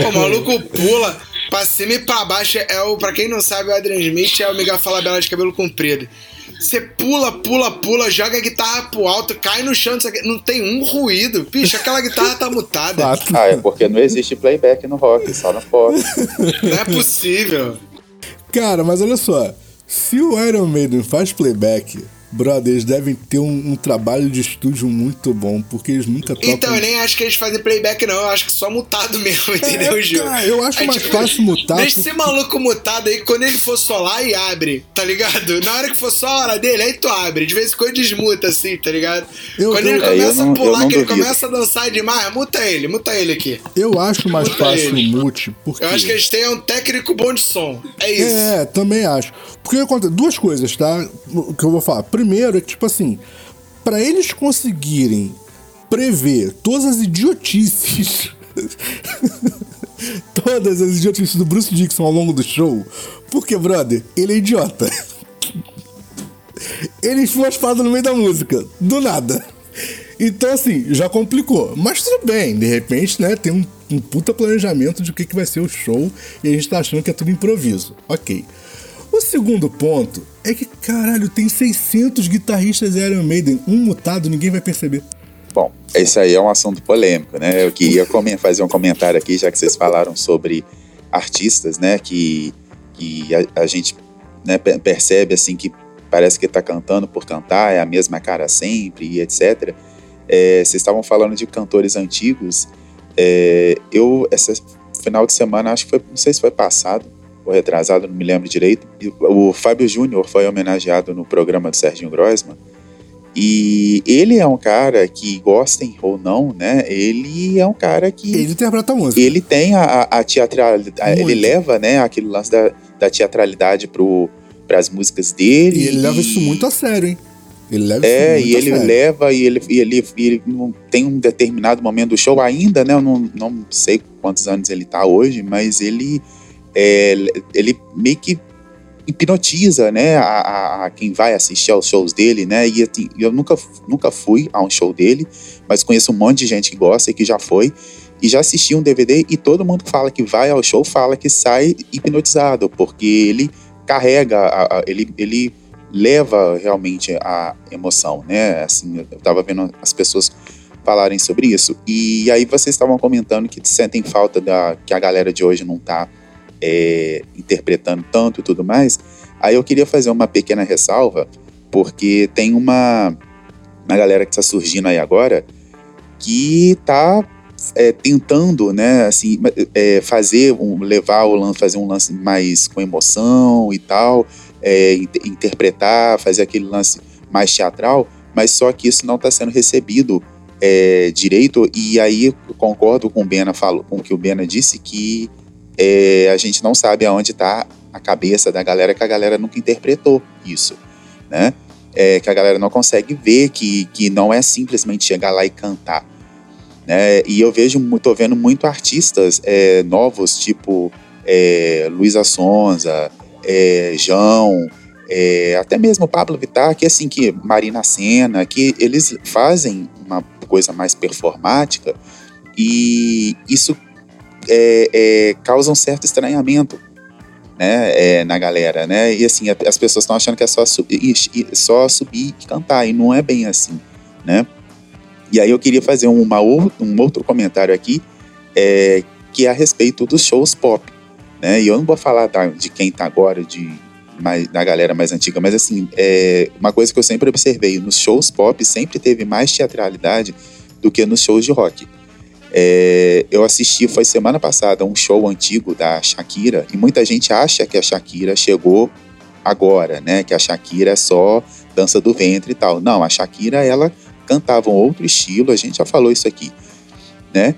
A: o maluco pula pra cima e pra baixo. É o, pra quem não sabe, o Adrian Smith é o Miguel Falabella de cabelo comprido. Você pula, pula, pula, joga a guitarra pro alto, cai no chão, não tem um ruído. Bicho, aquela guitarra tá mutada.
D: Ah, é porque não existe playback no rock, só no pop.
A: Não é possível.
C: Cara, mas olha só. Se o Iron Maiden faz playback, Brother, eles devem ter um, um, trabalho de estúdio muito bom, porque eles nunca tocam...
A: Então, eu nem acho que eles fazem playback, não. Eu acho que só mutado mesmo, entendeu,
C: é, Gil? Cara, eu acho mais tipo, fácil mutar.
A: Deixa porque... esse maluco mutado aí, quando ele for solar e abre, tá ligado? Na hora que for só a hora dele, aí tu abre. De vez em quando desmuta, assim, tá ligado? Eu, quando eu, ele começa não, a pular, que ele começa a dançar demais, muta ele, muta ele aqui.
C: Eu acho mais muta fácil o mute, porque...
A: Eu acho que eles têm um técnico bom de som. É isso.
C: É, também acho. Porque duas coisas, tá? Que eu vou falar. Primeiro é que, tipo assim, para eles conseguirem prever todas as idiotices. todas as idiotices do Bruce Dixon ao longo do show, porque, brother, ele é idiota. ele enfia uma espada no meio da música, do nada. Então, assim, já complicou. Mas tudo bem, de repente, né, tem um, um puta planejamento de o que, que vai ser o show e a gente tá achando que é tudo improviso. Ok. O segundo ponto é que, caralho, tem 600 guitarristas Iron Maiden, um mutado, ninguém vai perceber.
D: Bom, esse aí é um assunto polêmico, né? Eu queria fazer um comentário aqui, já que vocês falaram sobre artistas, né? Que, que a, a gente né, percebe, assim, que parece que tá cantando por cantar, é a mesma cara sempre e etc. É, vocês estavam falando de cantores antigos. É, eu, esse final de semana, acho que foi, não sei se foi passado, ou retrasado, não me lembro direito. O Fábio Júnior foi homenageado no programa do Serginho Grossman. E ele é um cara que, gostem ou não, né? Ele é um cara que.
C: Ele interpreta a música.
D: Ele tem a, a teatralidade. Ele leva, né, aquele lance da, da teatralidade para as músicas dele.
C: E ele leva isso muito a sério, hein?
D: Ele leva é, e ele leva e ele, e ele, e ele não tem um determinado momento do show ainda, né? Eu não, não sei quantos anos ele tá hoje, mas ele é, ele meio que hipnotiza, né, a, a, quem vai assistir aos shows dele, né, e assim, eu nunca, nunca fui a um show dele, mas conheço um monte de gente que gosta e que já foi, e já assisti um DVD e todo mundo que fala que vai ao show fala que sai hipnotizado, porque ele carrega, a, a, ele, ele leva realmente a emoção, né, assim, eu tava vendo as pessoas falarem sobre isso, e aí vocês estavam comentando que sentem falta da, que a galera de hoje não tá é, interpretando tanto e tudo mais, aí eu queria fazer uma pequena ressalva, porque tem uma, uma galera que está surgindo aí agora que está é, tentando, né, assim, é, fazer um, levar o lance, fazer um lance mais com emoção e tal, é, interpretar, fazer aquele lance mais teatral, mas só que isso não está sendo recebido é, direito. E aí concordo com o Bena, falo, com o que o Bena disse que é, a gente não sabe aonde está a cabeça da galera, que a galera nunca interpretou isso, né? É, que a galera não consegue ver que, que não é simplesmente chegar lá e cantar. Né? E eu vejo, tô vendo muito artistas é, novos, tipo é, Luísa Sonza, é, João, é, até mesmo Pablo Vittar, que assim, que Marina Senna, que eles fazem uma coisa mais performática e isso é, é, causa um certo estranhamento. né, é, na galera, né? E assim, as pessoas estão achando que é só subir, só subir e cantar, e não é bem assim, né? E aí eu queria fazer uma, um outro comentário aqui, é, que é a respeito dos shows pop, né? E eu não vou falar da, de quem tá agora, de mais, da galera mais antiga, mas assim, é uma coisa que eu sempre observei, nos shows pop sempre teve mais teatralidade do que nos shows de rock. É, eu assisti, foi semana passada, um show antigo da Shakira, e muita gente acha que a Shakira chegou agora, né? Que a Shakira é só dança do ventre e tal. Não, a Shakira, ela cantava um outro estilo, a gente já falou isso aqui, né?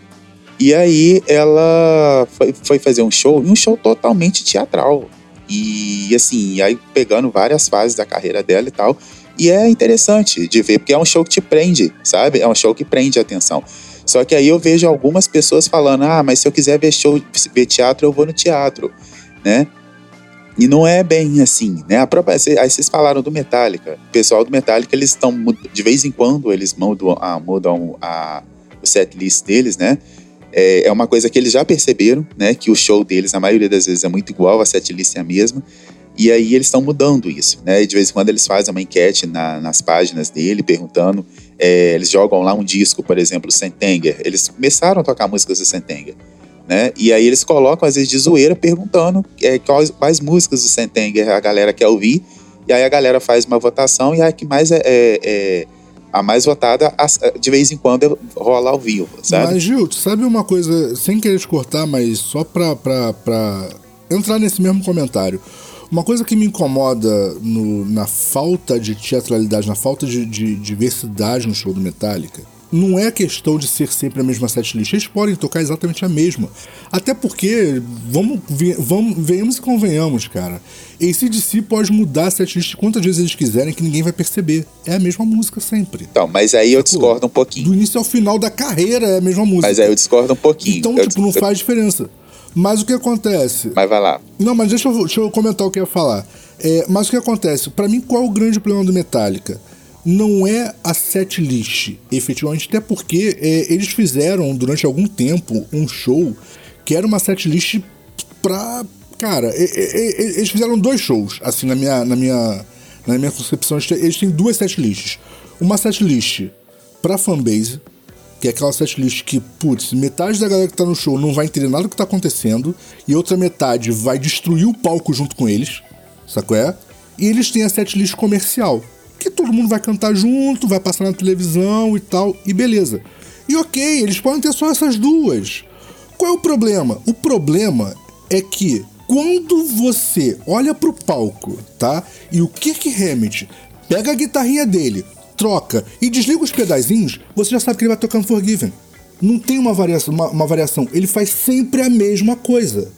D: E aí ela foi, foi fazer um show, um show totalmente teatral. E assim, aí pegando várias fases da carreira dela e tal. E é interessante de ver, porque é um show que te prende, sabe? É um show que prende a atenção. Só que aí eu vejo algumas pessoas falando: ah, mas se eu quiser ver show, ver teatro, eu vou no teatro, né? E não é bem assim, né? A própria, aí vocês falaram do Metallica. O pessoal do Metallica, eles estão, de vez em quando, eles mudam, a, mudam a, o set list deles, né? É, é uma coisa que eles já perceberam, né? Que o show deles, a maioria das vezes, é muito igual, a set list é a mesma. E aí eles estão mudando isso, né? De vez em quando eles fazem uma enquete na, nas páginas dele, perguntando. É, eles jogam lá um disco, por exemplo, Sentenger. Eles começaram a tocar músicas do Sentenger. Né? E aí eles colocam, às vezes, de zoeira, perguntando é, quais, quais músicas do Sentenger a galera quer ouvir. E aí a galera faz uma votação e a que mais é, é, é a mais votada, de vez em quando rola ao vivo, sabe?
C: Mas, Gil, sabe uma coisa, sem querer te cortar, mas só pra, pra, pra entrar nesse mesmo comentário. Uma coisa que me incomoda no, na falta de teatralidade, na falta de, de, diversidade no show do Metallica, não é questão de ser sempre a mesma setlist. Eles podem tocar exatamente a mesma. Até porque, vamos, vamos venhamos e convenhamos, cara. ACDC pode mudar a setlist quantas vezes eles quiserem que ninguém vai perceber. É a mesma música sempre.
D: Então, mas aí eu discordo um pouquinho.
C: Do início ao final da carreira é a mesma música.
D: Mas aí eu discordo um pouquinho.
C: Então, eu tipo, não faz diferença. Mas o que acontece?
D: Mas vai lá.
C: Não, mas deixa eu, deixa eu comentar o que eu ia falar. É, mas o que acontece? Para mim, qual é o grande problema do Metallica? Não é a set list, efetivamente, até porque é, eles fizeram durante algum tempo um show que era uma set list pra. Cara, é, é, eles fizeram dois shows, assim, na minha, na minha, na minha concepção. Eles têm duas set lists. Uma set list pra fanbase, que é aquela setlist que, putz, metade da galera que tá no show não vai entender nada do que tá acontecendo, e outra metade vai destruir o palco junto com eles, sacou é? E eles têm a setlist comercial, que todo mundo vai cantar junto, vai passar na televisão e tal, e beleza. E ok, eles podem ter só essas duas. Qual é o problema? O problema é que quando você olha pro palco, tá? E o Kirk Hammett pega a guitarrinha dele, troca e desliga os pedazinhos, você já sabe que ele vai tocar Unforgiven. Não tem uma variação, uma, uma variação. Ele faz sempre a mesma coisa.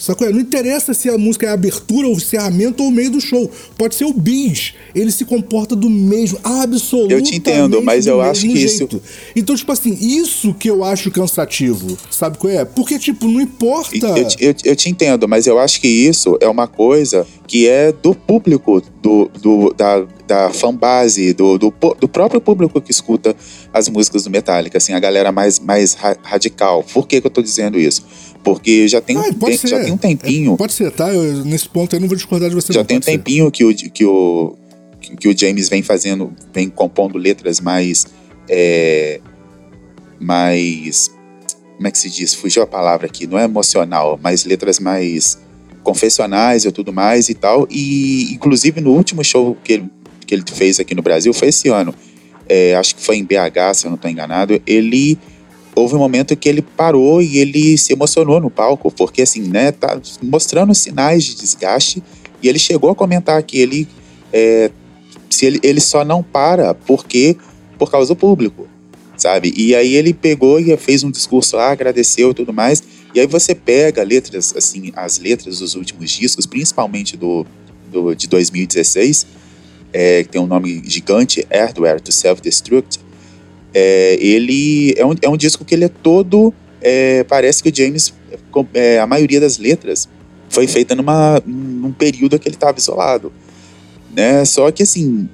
C: Sacou? Não interessa se a música é a abertura, ou encerramento ou o meio do show. Pode ser o bis. Ele se comporta do mesmo, absolutamente.
D: Eu te entendo, mas eu acho que jeito. isso.
C: Então, tipo assim, isso que eu acho cansativo. Sabe qual é? Porque, tipo, não importa.
D: Eu, eu, eu te entendo, mas eu acho que isso é uma coisa que é do público, do, do, da, da fanbase, do, do, do próprio público que escuta as músicas do Metallica, assim, a galera mais, mais radical. Por que, que eu tô dizendo isso? Porque já tem, ah, um, tem já tem um tempinho.
C: É, pode ser, tá? Eu, nesse ponto eu não vou discordar de você.
D: Já tem um tempinho que o, que, o, que o James vem fazendo, vem compondo letras mais. É, mais. Como é que se diz? Fugiu a palavra aqui. Não é emocional, mas letras mais confessionais e tudo mais e tal. E, inclusive, no último show que ele, que ele fez aqui no Brasil, foi esse ano. É, acho que foi em BH, se eu não estou enganado. Ele houve um momento que ele parou e ele se emocionou no palco, porque assim, né, tá mostrando sinais de desgaste, e ele chegou a comentar que ele, é, se ele, ele só não para porque por causa do público, sabe? E aí ele pegou e fez um discurso lá, agradeceu e tudo mais, e aí você pega letras, assim, as letras dos últimos discos, principalmente do, do de 2016, é, que tem um nome gigante, Hardware to Self-Destruct, é, ele é um, é um disco que ele é todo. É, parece que o James, é, a maioria das letras, foi feita numa, num período que ele estava isolado. Né? Só que, assim,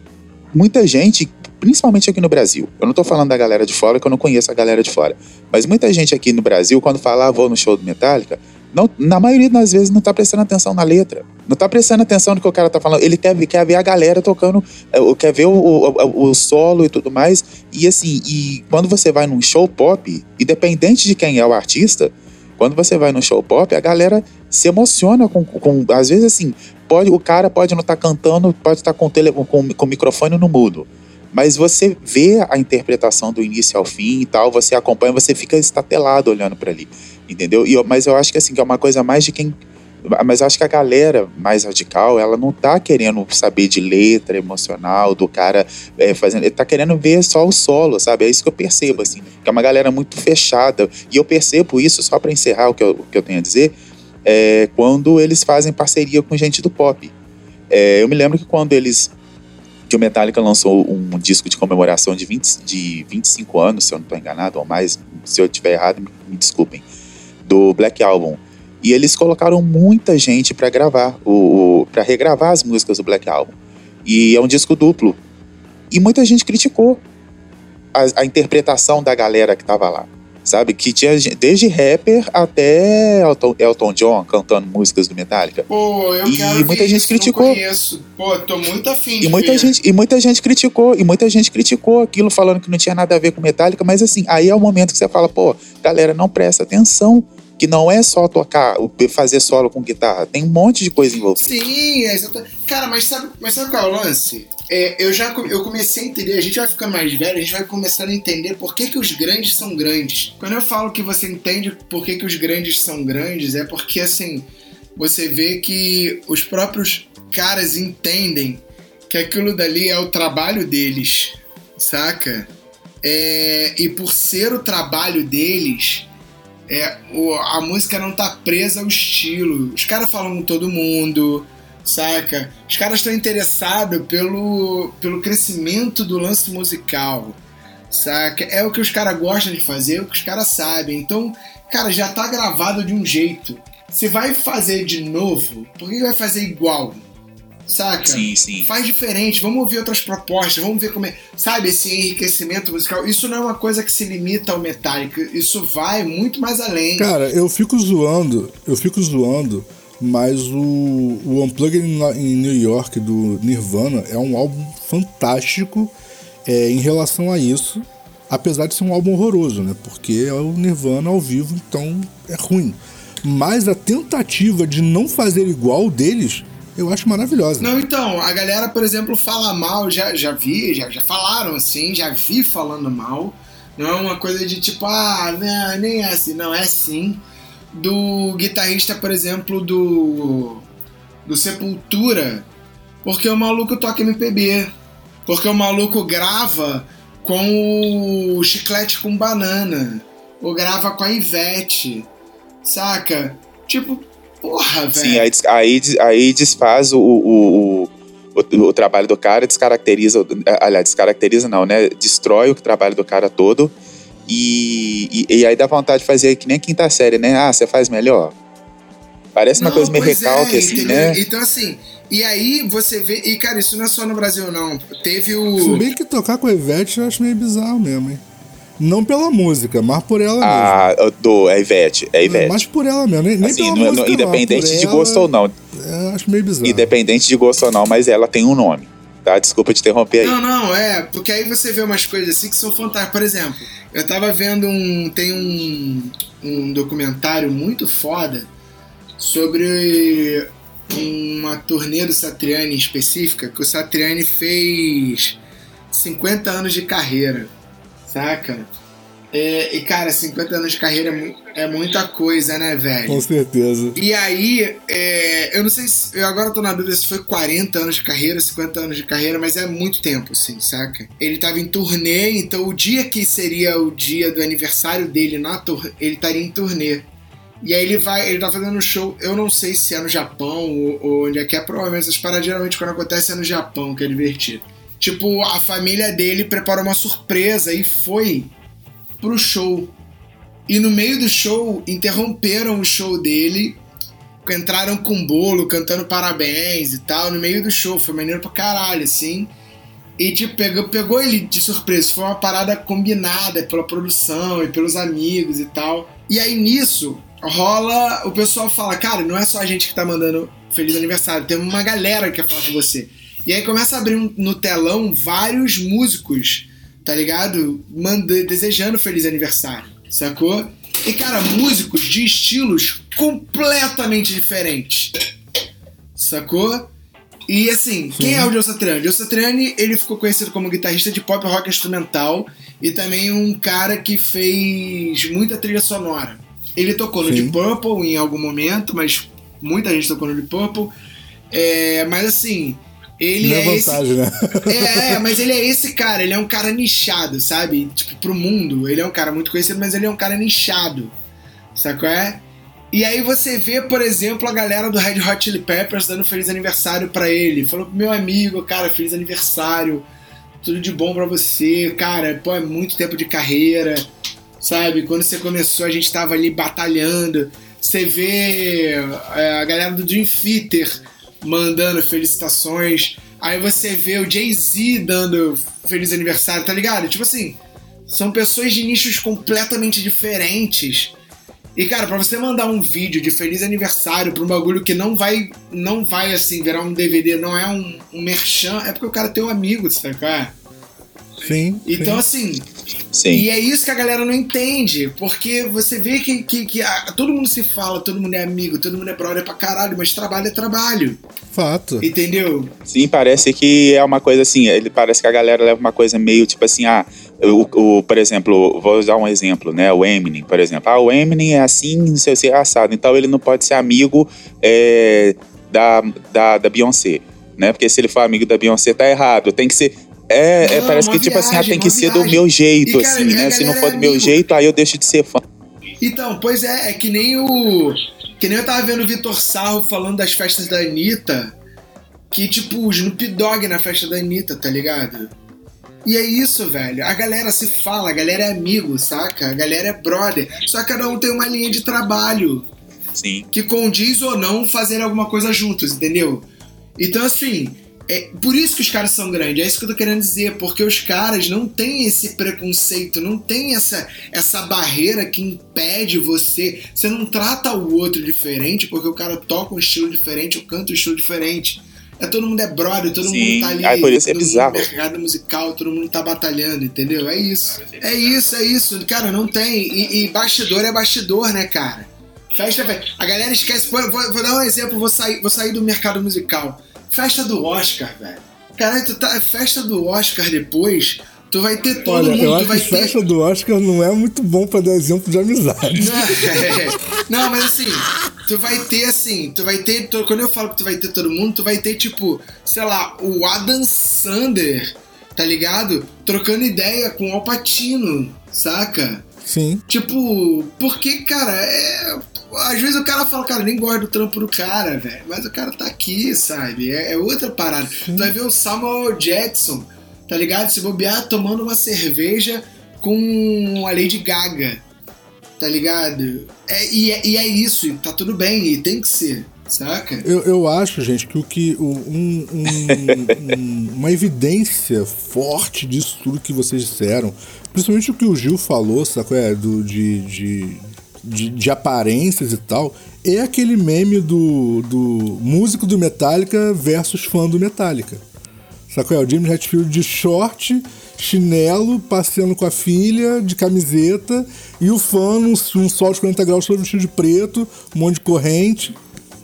D: muita gente, principalmente aqui no Brasil, eu não estou falando da galera de fora, que eu não conheço a galera de fora, mas muita gente aqui no Brasil, quando fala, ah, vou no show do Metallica, não, na maioria das vezes não tá prestando atenção na letra. Não tá prestando atenção no que o cara tá falando. Ele quer, quer ver a galera tocando, é, quer ver o, o, o, solo e tudo mais. E assim, e quando você vai num show pop, independente de quem é o artista, quando você vai no show pop, a galera se emociona com, com às vezes assim, pode, o cara pode não estar tá cantando, pode estar tá com, com, com o microfone no mudo. Mas você vê a interpretação do início ao fim e tal, você acompanha, você fica estatelado olhando para ali, entendeu? E eu, mas eu acho que assim, que é uma coisa mais de quem mas acho que a galera mais radical, ela não tá querendo saber de letra emocional do cara é, fazendo. Ele tá querendo ver só o solo, sabe? É isso que eu percebo, assim. Que é uma galera muito fechada. E eu percebo isso, só para encerrar o que, eu, o que eu tenho a dizer, é quando eles fazem parceria com gente do pop. É, eu me lembro que quando eles que o Metallica lançou um disco de comemoração de, 20, de 25 anos, se eu não estou enganado, ou mais, se eu estiver errado, me, me, desculpem, do Black Album. E eles colocaram muita gente para gravar, o, o para regravar as músicas do Black Album. E é um disco duplo. E muita gente criticou a, a interpretação da galera que estava lá sabe? Que tinha desde rapper até Elton, Elton John cantando músicas do Metallica.
A: Pô, eu
D: e
A: quero
D: muita gente
A: isso,
D: criticou.
A: Pô, tô muito afim
D: e muita
A: ver.
D: gente E muita gente criticou, e muita gente criticou aquilo falando que não tinha nada a ver com Metallica, mas assim, aí é o momento que você fala, pô, galera, não presta atenção que não é só tocar, fazer solo com guitarra, tem um monte de coisa envolvida.
A: Sim, é exatamente. Cara, mas sabe, mas sabe qual é o lance? É, eu já eu comecei a entender, a gente vai ficando mais velho, a gente vai começando a entender por que, que os grandes são grandes. Quando eu falo que você entende por que, que os grandes são grandes, é porque assim, você vê que os próprios caras entendem que aquilo dali é o trabalho deles, saca? É, e por ser o trabalho deles, é, o, a música não tá presa ao estilo. Os caras falam com todo mundo, saca? Os caras estão interessados pelo, pelo crescimento do lance musical, saca? É o que os caras gostam de fazer, é o que os caras sabem. Então, cara, já tá gravado de um jeito. Você vai fazer de novo, por que vai fazer igual? Saca?
D: Sim, sim.
A: Faz diferente, vamos ouvir outras propostas, vamos ver como é. Sabe, esse enriquecimento musical. Isso não é uma coisa que se limita ao Metallica, isso vai muito mais além.
C: Cara, eu fico zoando, eu fico zoando, mas o, o Unplugged em New York do Nirvana é um álbum fantástico é, em relação a isso, apesar de ser um álbum horroroso, né? Porque é o Nirvana ao vivo, então é ruim. Mas a tentativa de não fazer igual deles eu acho maravilhosa.
A: Não, então, a galera, por exemplo, fala mal, já, já vi, já, já falaram assim, já vi falando mal. Não é uma coisa de tipo, ah, não, nem é assim, não, é sim. Do guitarrista, por exemplo, do. do Sepultura, porque o maluco toca MPB. Porque o maluco grava com o chiclete com banana. Ou grava com a Ivete. Saca? Tipo, Porra, velho.
D: Sim, aí, aí, aí desfaz o, o, o, o, trabalho do cara, descaracteriza. Aliás, descaracteriza não, né? Destrói o trabalho do cara todo. E, e, e, aí dá vontade de fazer que nem a quinta série, né? Ah, você faz melhor. Parece uma não, coisa meio recalque, é, assim,
A: entendeu?
D: né?
A: Então, assim, e aí você vê. E, cara, isso não é só no Brasil, não. Teve o.
C: Se bem que tocar com a Ivete eu acho meio bizarro mesmo, hein? Não pela música, mas por ela
D: ah, mesmo. Ah, do, é Ivete, é Ivete.
C: Mas por ela mesmo, nem, nem
D: assim,
C: pela
D: no,
C: música
D: no, Independente
C: não,
D: de
C: ela,
D: gosto ou não.
C: É, acho meio bizarro.
D: Independente de gosto ou não, mas ela tem um nome. Tá? Desculpa te interromper aí.
A: Não, não, é, porque aí você vê umas coisas assim que são fantásticas. Por exemplo, eu tava vendo um. Tem um, um documentário muito foda sobre uma turnê do Satriani específica, que o Satriani fez 50 anos de carreira, saca? É, e, cara, 50 anos de carreira é, é muita coisa, né, velho?
C: Com certeza.
A: E aí, é, eu não sei se. Eu agora tô na dúvida se foi 40 anos de carreira, 50 anos de carreira, mas é muito tempo, assim, saca? Ele tava em turnê, então o dia que seria o dia do aniversário dele na turnê, ele estaria em turnê. E aí ele vai, ele tá fazendo um show, eu não sei se é no Japão ou, ou onde é que é, provavelmente essas paradas geralmente quando acontece é no Japão, que é divertido. Tipo, a família dele preparou uma surpresa e foi pro show. E no meio do show, interromperam o show dele, entraram com bolo, cantando parabéns e tal, no meio do show. Foi maneiro pra caralho, assim. E tipo, pegou, pegou ele de surpresa. Foi uma parada combinada pela produção e pelos amigos e tal. E aí nisso, rola. O pessoal fala, cara, não é só a gente que tá mandando feliz aniversário, tem uma galera que quer falar com você. E aí começa a abrir um, no telão vários músicos, tá ligado? Manda, desejando feliz aniversário, sacou? E, cara, músicos de estilos completamente diferentes. Sacou? E assim, Sim. quem é o Joe Satriani? Joe Satriani, ele ficou conhecido como guitarrista de pop rock instrumental e também um cara que fez muita trilha sonora. Ele tocou no Deep Purple em algum momento, mas muita gente tocou no Deep Purple. É, mas assim, ele Não é, é vantagem, esse... né? É, é, mas ele é esse cara, ele é um cara nichado, sabe? Tipo, pro mundo, ele é um cara muito conhecido, mas ele é um cara nichado. Sabe qual é? E aí você vê, por exemplo, a galera do Red Hot Chili Peppers dando feliz aniversário para ele. Falou pro meu amigo, cara, feliz aniversário. Tudo de bom para você. Cara, pô, é muito tempo de carreira. Sabe? Quando você começou, a gente tava ali batalhando. Você vê é, a galera do Dream Theater mandando felicitações. Aí você vê o Jay-Z dando feliz aniversário, tá ligado? Tipo assim, são pessoas de nichos completamente diferentes. E cara, para você mandar um vídeo de feliz aniversário pra um bagulho que não vai, não vai assim, virar um DVD, não é um, um merchan, é porque o cara tem um amigo, sabe? Cara?
C: Sim.
A: Então,
C: sim.
A: assim. Sim. E é isso que a galera não entende. Porque você vê que, que, que a, todo mundo se fala, todo mundo é amigo, todo mundo é brother pra caralho, mas trabalho é trabalho.
C: Fato.
A: Entendeu?
D: Sim, parece que é uma coisa assim. Ele parece que a galera leva uma coisa meio tipo assim, ah. O, o, por exemplo, vou dar um exemplo, né? O Eminem, por exemplo. Ah, o Eminem é assim, não sei se é assado. Então ele não pode ser amigo é, da, da, da Beyoncé né? Porque se ele for amigo da Beyoncé, tá errado. Tem que ser. É, não, é parece que, tipo assim, ah, tem que viagem. ser do meu jeito, e, cara, assim, né? Se não for do meu jeito, aí eu deixo de ser fã.
A: Então, pois é, é que nem o. Que nem eu tava vendo o Vitor Sarro falando das festas da Anitta. Que, tipo, o Snoop Dogg na festa da Anitta, tá ligado? E é isso, velho. A galera se fala, a galera é amigo, saca? A galera é brother. Só que cada um tem uma linha de trabalho.
D: Sim.
A: Que condiz ou não fazer alguma coisa juntos, entendeu? Então, assim, é por isso que os caras são grandes, é isso que eu tô querendo dizer, porque os caras não têm esse preconceito, não tem essa, essa barreira que impede você. Você não trata o outro diferente porque o cara toca um estilo diferente ou canta um estilo diferente. É, todo mundo é brother, todo Sim. mundo tá ali.
D: Ai, por isso é bizarro.
A: No mercado musical, todo mundo tá batalhando, entendeu? É isso. É isso, é isso. Cara, não tem. E, e bastidor é bastidor, né, cara? Festa, a galera esquece. Vou, vou, dar um exemplo, vou sair, vou sair do mercado musical. Festa do Oscar, velho. Caralho, tu tá. Festa do Oscar depois. Tu vai ter todo
C: Olha,
A: mundo.
C: Eu acho que ter... festa do Oscar não é muito bom pra dar exemplo de amizade.
A: Não, é. não, mas assim, tu vai ter assim, tu vai ter. Tu, quando eu falo que tu vai ter todo mundo, tu vai ter, tipo, sei lá, o Adam Sander, tá ligado? Trocando ideia com o Alpatino, saca?
C: Sim.
A: Tipo, porque, cara, é às vezes o cara fala, cara, nem gosto do trampo do cara, velho. Mas o cara tá aqui, sabe? É, é outra parada. Sim. Tu vai ver o Samuel Jackson, tá ligado? Se bobear tomando uma cerveja com a Lady Gaga, tá ligado? É, e, é, e é isso, tá tudo bem, e tem que ser. Saca?
C: Eu, eu acho, gente, que o que. Um, um, um, uma evidência forte disso tudo que vocês disseram, principalmente o que o Gil falou, saco? É, do, de, de, de, de, aparências e tal, é aquele meme do, do músico do Metallica versus fã do Metallica. Sacou? É o James Hetfield de short, chinelo, passeando com a filha, de camiseta, e o fã num, num sol de 40 graus todo vestido de preto, um monte de corrente.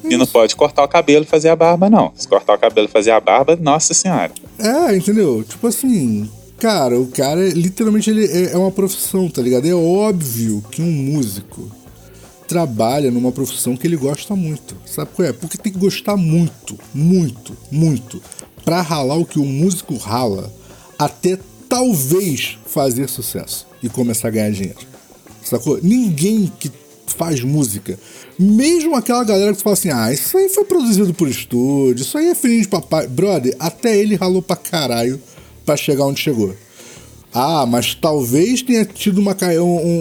D: E não pode cortar o cabelo e fazer a barba, não. Se cortar o cabelo e fazer a barba, nossa senhora.
C: É, entendeu? Tipo assim, Cara, o cara, literalmente, ele é, é uma profissão, tá ligado? É óbvio que um músico trabalha numa profissão que ele gosta muito. Sabe qual é? Porque tem que gostar muito, muito, muito. Pra ralar o que o músico rala, até talvez fazer sucesso e começar a ganhar dinheiro. Sacou? Ninguém que faz música, mesmo aquela galera que fala assim: ah, isso aí foi produzido por estúdio, isso aí é filhinho de papai. Brother, até ele ralou pra caralho para chegar onde chegou. Ah, mas talvez tenha tido uma,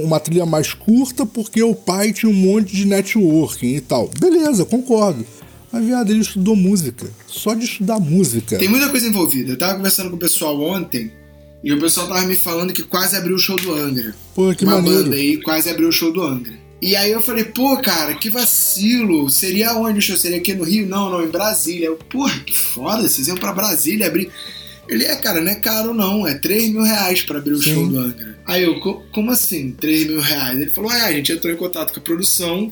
C: uma trilha mais curta porque o pai tinha um monte de networking e tal. Beleza, concordo. Mas, viado, ele estudou música. Só de estudar música.
A: Tem muita coisa envolvida. Eu tava conversando com o pessoal ontem e o pessoal tava me falando que quase abriu o show do Angra.
C: Pô, que
A: uma
C: maneiro.
A: banda aí quase abriu o show do Angra. E aí eu falei, pô, cara, que vacilo. Seria onde o show? Seria aqui no Rio? Não, não, em Brasília. Eu, porra, que foda, vocês iam pra Brasília abrir. Ele é, cara, não é caro não, é 3 mil reais pra abrir o
C: Sim.
A: show do Angra. Aí eu, "Co- como assim, 3 mil reais? Ele falou, é, a gente entrou em contato com a produção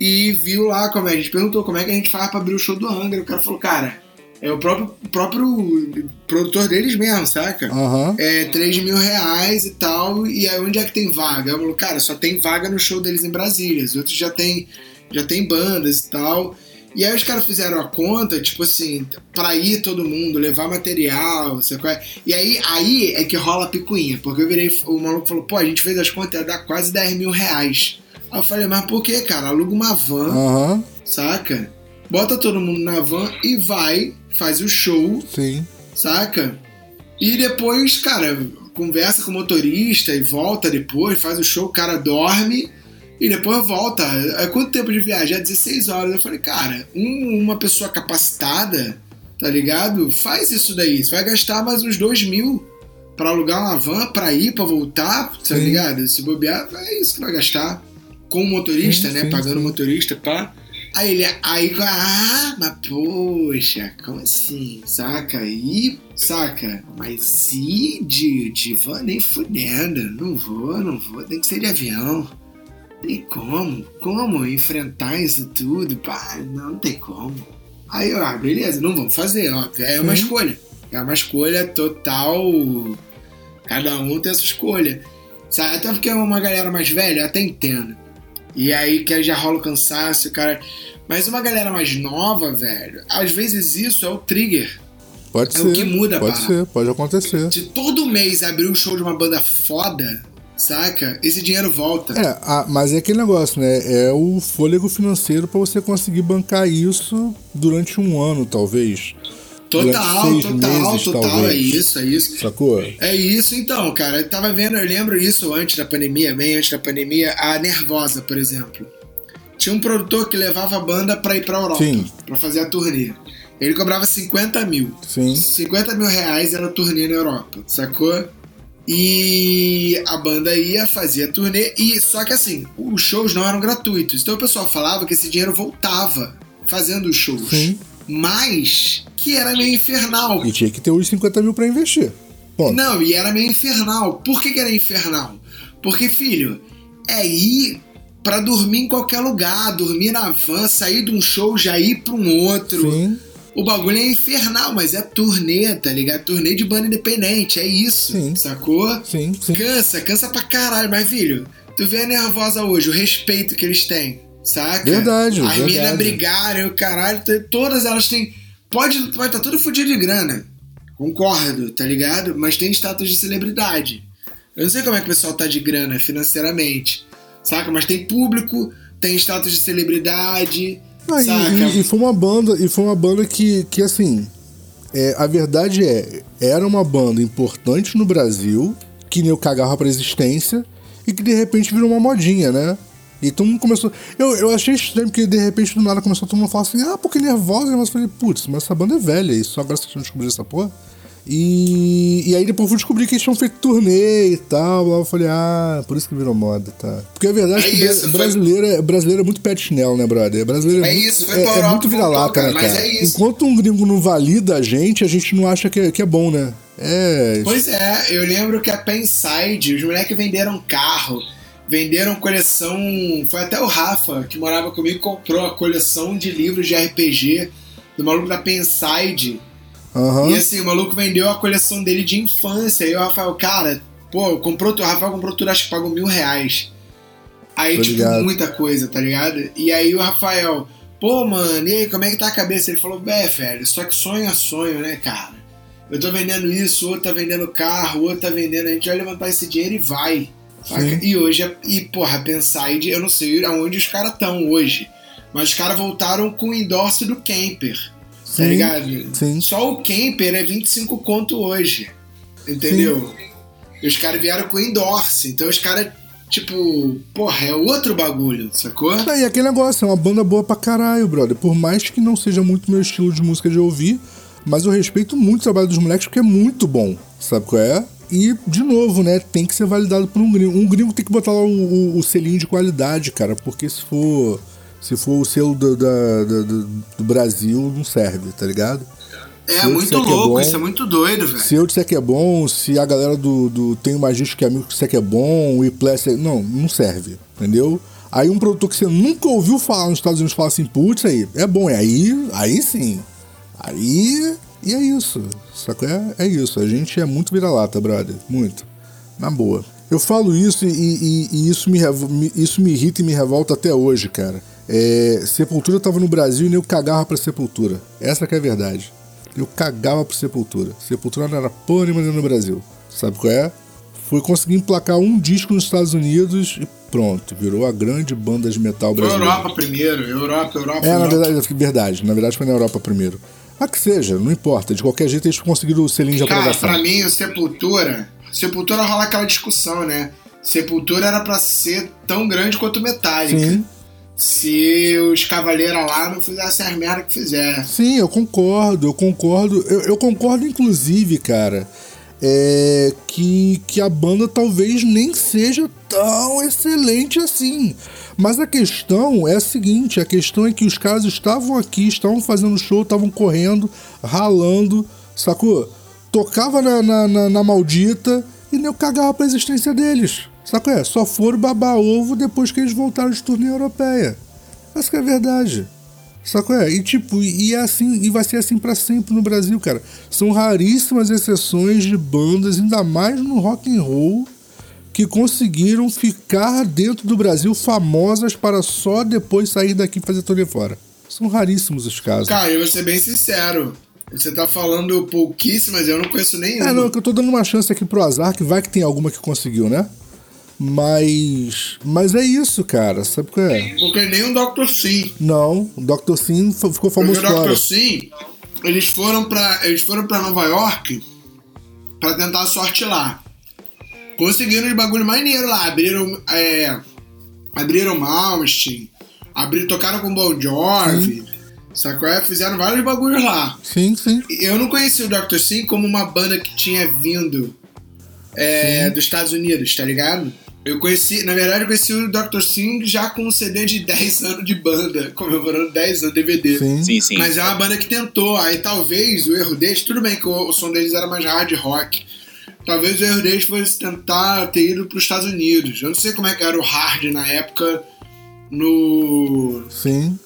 A: e viu lá como é, a gente perguntou como é que a gente faz pra abrir o show do Angra. O cara falou, cara, é o próprio, próprio produtor deles mesmo, saca?
C: Aham.
A: é, 3 mil reais e tal, e aí onde é que tem vaga? Eu falo, cara, só tem vaga no show deles em Brasília, os outros já tem, já tem bandas e tal. E aí os caras fizeram a conta, tipo assim, pra ir todo mundo, levar material, sabe qual é? E aí, aí é que rola a picuinha, porque eu virei, o maluco falou, pô, a gente fez as contas, ia dar quase 10 mil reais. Aí eu falei, mas por que, cara? Aluga uma van,
C: Aham.
A: saca? Bota todo mundo na van e vai, faz o show,
C: Sim.
A: saca? E depois, cara, conversa com o motorista e volta depois, faz o show, o cara dorme e depois volta. É quanto tempo de viagem? É 16 horas. Eu falei, cara, um- uma pessoa capacitada, tá ligado? Faz isso daí. Você vai gastar mais uns 2 mil pra alugar uma van, pra ir, pra voltar, tá
C: Sim.
A: ligado? Se bobear, é isso que vai gastar. Com o motorista,
C: Sim,
A: né?
C: sim,
A: Pagando o motorista, pá. Aí ele, aí, ah, mas poxa, como assim? Saca? E, saca? Mas e de, de van nem fudendo. Não vou, não vou, tem que ser de avião. Tem como? Como enfrentar isso tudo? Pá, não, tem como. Aí, eu, ah, beleza, não vamos fazer, óbvio. É uma escolha. É uma escolha total. Cada um tem a sua escolha. Sabe? Até porque é uma galera mais velha, eu até entendo. E aí que já rola o cansaço, cara. Mas uma galera mais nova, velho, às vezes isso é o trigger.
C: Pode
A: É
C: ser.
A: o que muda,
C: Pode
A: pá.
C: ser, pode acontecer.
A: De todo mês abrir o show de uma banda foda, saca? Esse dinheiro volta.
C: É, a- mas é aquele negócio, né? É o fôlego financeiro pra você conseguir bancar isso durante um ano, talvez.
A: total, total,
C: meses,
A: total. É
C: talvez.
A: isso, é isso.
C: Sacou?
A: É isso então, cara. Eu tava vendo, eu lembro isso antes da pandemia, bem antes da pandemia, a Nervosa, por exemplo. Tinha um produtor que levava a banda pra ir pra Europa,
C: Sim.
A: pra fazer a turnê. Ele cobrava 50 mil.
C: Sim.
A: 50 mil reais era a turnê na Europa, sacou? E a banda ia, fazia a turnê, e só que assim, os shows não eram gratuitos. Então o pessoal falava que esse dinheiro voltava fazendo os shows.
C: Sim.
A: Mas que era meio infernal.
C: E tinha que ter os 50 mil pra investir. Ponto.
A: Não, e era meio infernal. Por que, que era infernal? Porque, filho, é ir pra dormir em qualquer lugar, dormir na van, sair de um show, já ir pra um outro.
C: Sim.
A: O bagulho é infernal, mas é turnê, tá ligado? Turnê de banda independente, é isso,
C: Sim.
A: sacou?
C: Sim, sim.
A: Cansa, cansa pra caralho, mas filho, tu vê a nervosa hoje, o respeito que eles têm, saca?
C: Verdade,
A: As meninas brigarem, o caralho, todas elas têm. Pode estar pode tá tudo fudido de grana, concordo, tá ligado? Mas tem status de celebridade. Eu não sei como é que o pessoal tá de grana financeiramente, saca? Mas tem público, tem status de celebridade,
C: Ah, e- e, foi uma banda, e foi uma banda que, que assim, é, a verdade é, era uma banda importante no Brasil, que nem o cagava pra existência, e que de repente virou uma modinha, né? E todo mundo começou. Eu, eu achei estranho, porque de repente do nada começou todo mundo a falar assim, ah, porque nervosa, mas eu falei, putz, mas essa banda é velha, e só agora vocês estão descobrindo essa porra. E, e aí depois eu fui descobrir que eles tinham feito turnê e tal. Lá eu falei, ah, por isso que virou moda, tá? Porque a verdade é,
A: É
C: que
A: isso, foi-
C: brasileiro, é, brasileiro é muito pet chinelo, né, brother? Brasileiro é,
A: É
C: muito,
A: isso, foi
C: é, é muito vira-lata,
A: cara,
C: né,
A: mas
C: cara?
A: é isso.
C: Enquanto um gringo não valida a gente, a gente não acha que é, que é bom, né? É.
A: Pois é, eu lembro que a Penside, os moleques venderam carro, venderam coleção. Foi até o Rafa, que morava comigo, comprou a coleção de livros de RPG do maluco da Penside.
C: Aham.
A: E assim, o maluco vendeu a coleção dele de infância. E o Rafael, cara, pô, comprou, o Rafael comprou tudo, acho que pagou mil reais. Aí,
C: Tô
A: tipo,
C: ligado.
A: muita coisa, tá ligado? E aí o Rafael, pô, mano, e aí, como é que tá a cabeça? Ele falou, é, velho, só que sonho é sonho, né, cara? Eu tô vendendo isso, outro tá vendendo carro, outro tá vendendo, a gente vai levantar esse dinheiro e vai. E hoje, é- e porra, Penside, eu não sei aonde os caras estão hoje, mas os caras voltaram com o endorse do Camper, tá
C: Sim,
A: ligado?
C: sim.
A: Só o Camper é 25 conto hoje, entendeu? E os caras vieram com endorse, então os caras, tipo, porra, é outro bagulho, sacou?
C: Ah, e aquele negócio, é uma banda boa pra caralho, brother. Por mais que não seja muito meu estilo de música de ouvir, mas eu respeito muito o trabalho dos moleques porque é muito bom, sabe qual é? e, de novo, né, tem que ser validado por um gringo. Um gringo tem que botar lá o, o, o selinho de qualidade, cara, porque se for se for o selo do, do, do, do Brasil, não serve, tá ligado?
A: É muito louco, é bom, isso é muito doido, velho.
C: Se eu disser que é bom, se a galera do, do Tem Mais Disco que é amigo que disser que é bom, o Ipless, não, não serve, entendeu? Aí um produtor que você nunca ouviu falar nos Estados Unidos fala assim, putz, aí, é bom, é aí, aí sim. Aí, e é isso. Sacou? É, é isso. A gente é muito vira-lata, brother. Muito. Na boa. Eu falo isso e, e, e isso, me, isso me irrita e me revolta até hoje, cara. É, Sepultura tava no Brasil e nem eu cagava pra Sepultura. Essa que é a verdade. Eu cagava pra Sepultura. Sepultura não era porra nenhuma no Brasil. Sabe qual é? Fui conseguir emplacar um disco nos Estados Unidos e pronto, virou a grande banda de metal brasileira.
A: Europa primeiro, Europa, Europa.
C: É,
A: Europa.
C: na verdade, verdade. Na verdade foi na Europa primeiro. Mas que seja, não importa. De qualquer jeito eles conseguiram o selinho de aprovação.
A: Cara, pra mim, o Sepultura... Sepultura rola aquela discussão, né? Sepultura era para ser tão grande quanto Metallica. Sim se os cavaleiros lá não fizessem as merdas que fizeram.
C: Sim, eu concordo, eu concordo. Eu, eu concordo, inclusive, cara, é, que, que a banda talvez nem seja tão excelente assim. Mas a questão é a seguinte: a questão é que os caras estavam aqui, estavam fazendo show, estavam correndo, ralando, sacou? Tocava na, na, na, na maldita e nem eu cagava pra existência deles. Saca é? Só foram babar ovo depois que eles voltaram de turnê europeia. Essa que é a verdade. Saca é? E tipo, e é assim, e vai ser assim para sempre no Brasil, cara. São raríssimas exceções de bandas, ainda mais no rock and roll, que conseguiram ficar dentro do Brasil famosas para só depois sair daqui e fazer turnê fora. São raríssimos os casos.
A: Cara, eu vou ser bem sincero. Você tá falando pouquíssimas, eu não conheço nenhuma.
C: É, não, que eu tô dando uma chance aqui pro azar, que vai que tem alguma que conseguiu, né? Mas. Mas é isso, cara. Sabe qual é?
A: Porque nem o Dr. Sim.
C: Não, o Dr. Sim ficou famoso
A: Porque o Dr. Sim, eles foram para eles foram para Nova York para tentar a sorte lá. Conseguiram os bagulho maneiro lá. Abriram. É, abriram Malmsteen. Abriram, tocaram com Bon Jovi. Sacou? É? Fizeram vários bagulhos lá.
C: Sim, sim.
A: Eu não conheci o Dr. Sim como uma banda que tinha vindo é, dos Estados Unidos, tá ligado? Eu conheci, na verdade, eu conheci o Dr. Singh já com um CD de 10 anos de banda, comemorando 10 anos DVD.
D: Sim, sim. sim.
A: Mas é uma banda que tentou, aí talvez o erro deles, tudo bem que o, o som deles era mais hard rock. Talvez o erro deles fosse tentar ter ido para os Estados Unidos. Eu não sei como é que era o hard na época no.
C: Sim.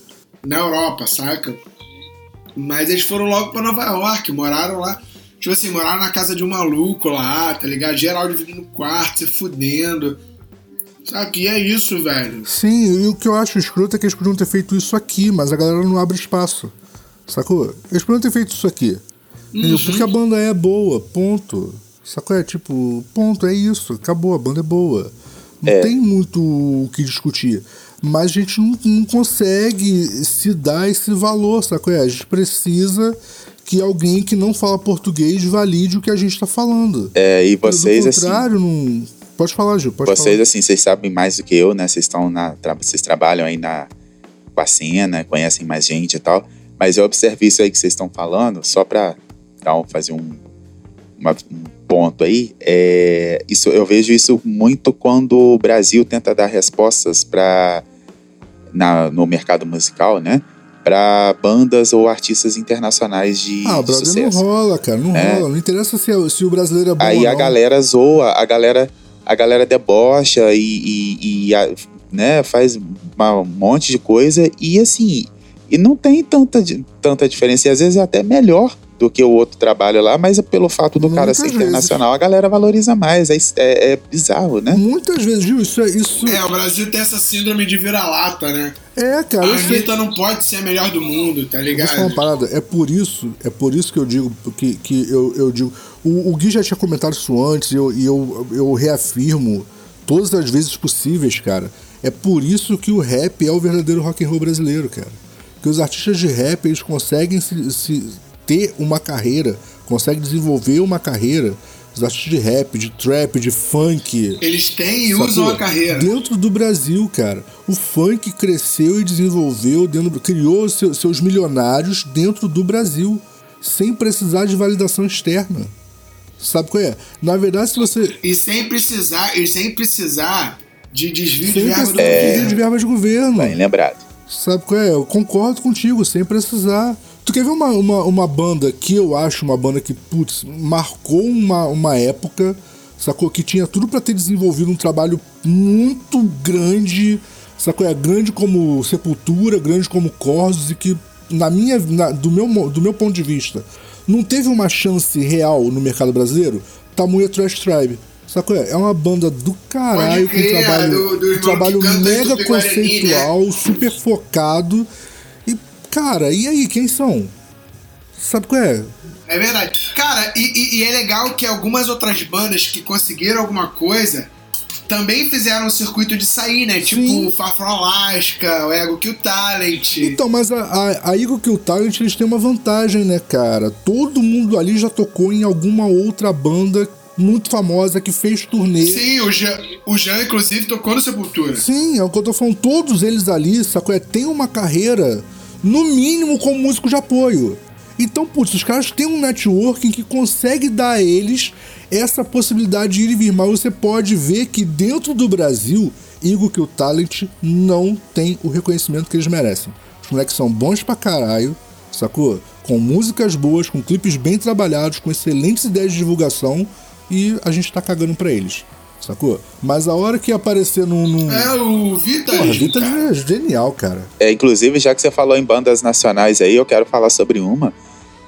A: Na Europa, saca? Mas eles foram logo para Nova York, moraram lá. Tipo assim, moraram na casa de um maluco lá, tá ligado? Geral dividindo no quarto, se fudendo. Sabe? E é isso, velho.
C: Sim, e o que eu acho escroto é que eles podiam ter feito isso aqui, mas a galera não abre espaço. Sacou? Eles podiam ter feito isso aqui. Uhum. Porque a banda é boa, ponto. Sacou? É tipo, ponto, é isso. Acabou, a banda é boa. Não é. tem muito o que discutir. Mas a gente não, não consegue se dar esse valor, sacou? É, a gente precisa que alguém que não fala português valide o que a gente está falando.
D: É, e vocês
C: do assim, contrário,
D: assim,
C: não... Pode falar, Gil, pode
D: Vocês,
C: falar.
D: assim, vocês sabem mais do que eu, né? Vocês estão na... Vocês trabalham aí na... com a cena, conhecem mais gente e tal. Mas eu observei isso aí que vocês estão falando, só para fazer um, uma, um ponto aí. É, isso, eu vejo isso muito quando o Brasil tenta dar respostas para no mercado musical, né? Para bandas ou artistas internacionais de,
C: ah,
D: de sucesso.
C: não rola, cara, não é. rola. Não interessa se, é, se o brasileiro é bom
D: Aí
C: a
D: galera zoa, a galera, a galera debocha e, e, e a, né, faz um monte de coisa e assim, e não tem tanta, tanta diferença. E às vezes é até melhor do que o outro trabalho lá, mas é pelo fato do Muitas cara ser vezes. internacional, a galera valoriza mais. É, é, é, bizarro, né?
C: Muitas vezes, Gil, isso é. Isso...
A: É, o Brasil tem essa síndrome de vira-lata, né?
C: É, cara.
A: A Anitta não pode ser a melhor do mundo, tá ligado?
C: Vou falar uma parada. É por isso, é por isso que eu digo, que, que eu, eu digo. O, o Gui já tinha comentado isso antes, e eu, eu, eu reafirmo todas as vezes possíveis, cara. É por isso que o rap é o verdadeiro rock and roll brasileiro, cara. Que os artistas de rap eles conseguem se, se ter uma carreira, conseguem desenvolver uma carreira os artistas de rap, de trap, de funk.
A: Eles têm e usam a carreira.
C: Dentro do Brasil, cara. O funk cresceu e desenvolveu, dentro, criou seu, seus milionários dentro do Brasil, sem precisar de validação externa. Sabe qual é? Na verdade, se você.
A: E sem precisar, e sem precisar de desvio
C: sem
A: de verba do
C: é...
A: governo.
C: de verba de governo.
D: Bem lembrado.
C: Sabe qual é? Eu concordo contigo, sem precisar. Tu quer ver uma, uma, uma banda que eu acho uma banda que, putz, marcou uma, uma época, sacou? Que tinha tudo para ter desenvolvido um trabalho muito grande, sacou? É grande como Sepultura, grande como Corsos, e que, na minha, na, do, meu, do meu ponto de vista, não teve uma chance real no mercado brasileiro, Tamuya Trash Tribe. Sacou? É uma banda do caralho, com um trabalho,
A: do, do
C: um trabalho mega
A: né?
C: conceitual, né? super focado. Cara, e aí, quem são? Sabe qual é?
A: É verdade. Cara, e, e, e é legal que algumas outras bandas que conseguiram alguma coisa também fizeram o circuito de sair, né? Tipo
C: Sim.
A: o Far From Alaska, o Ego Kill Talent.
C: Então, mas a, a, a Ego Kill Talent eles têm uma vantagem, né, cara? Todo mundo ali já tocou em alguma outra banda muito famosa que fez turnê.
A: Sim, o Jean, o Jean inclusive tocou no Sepultura.
C: Sim, é o que eu tô falando. Todos eles ali, sacou? É, tem uma carreira, no mínimo, como músico de apoio. Então, putz, os caras têm um networking que consegue dar a eles essa possibilidade de ir e vir. Mas você pode ver que dentro do Brasil, Eagle Kill Talent não tem o reconhecimento que eles merecem. Os moleques são bons pra caralho, sacou? Com músicas boas, com clipes bem trabalhados, com excelentes ideias de divulgação e a gente tá cagando pra eles. Sacou? Mas a hora que aparecer num. num...
A: É, o Vitaly.
C: Porra, Vitaly é genial, cara.
D: É, inclusive, já que você falou em bandas nacionais aí, eu quero falar sobre uma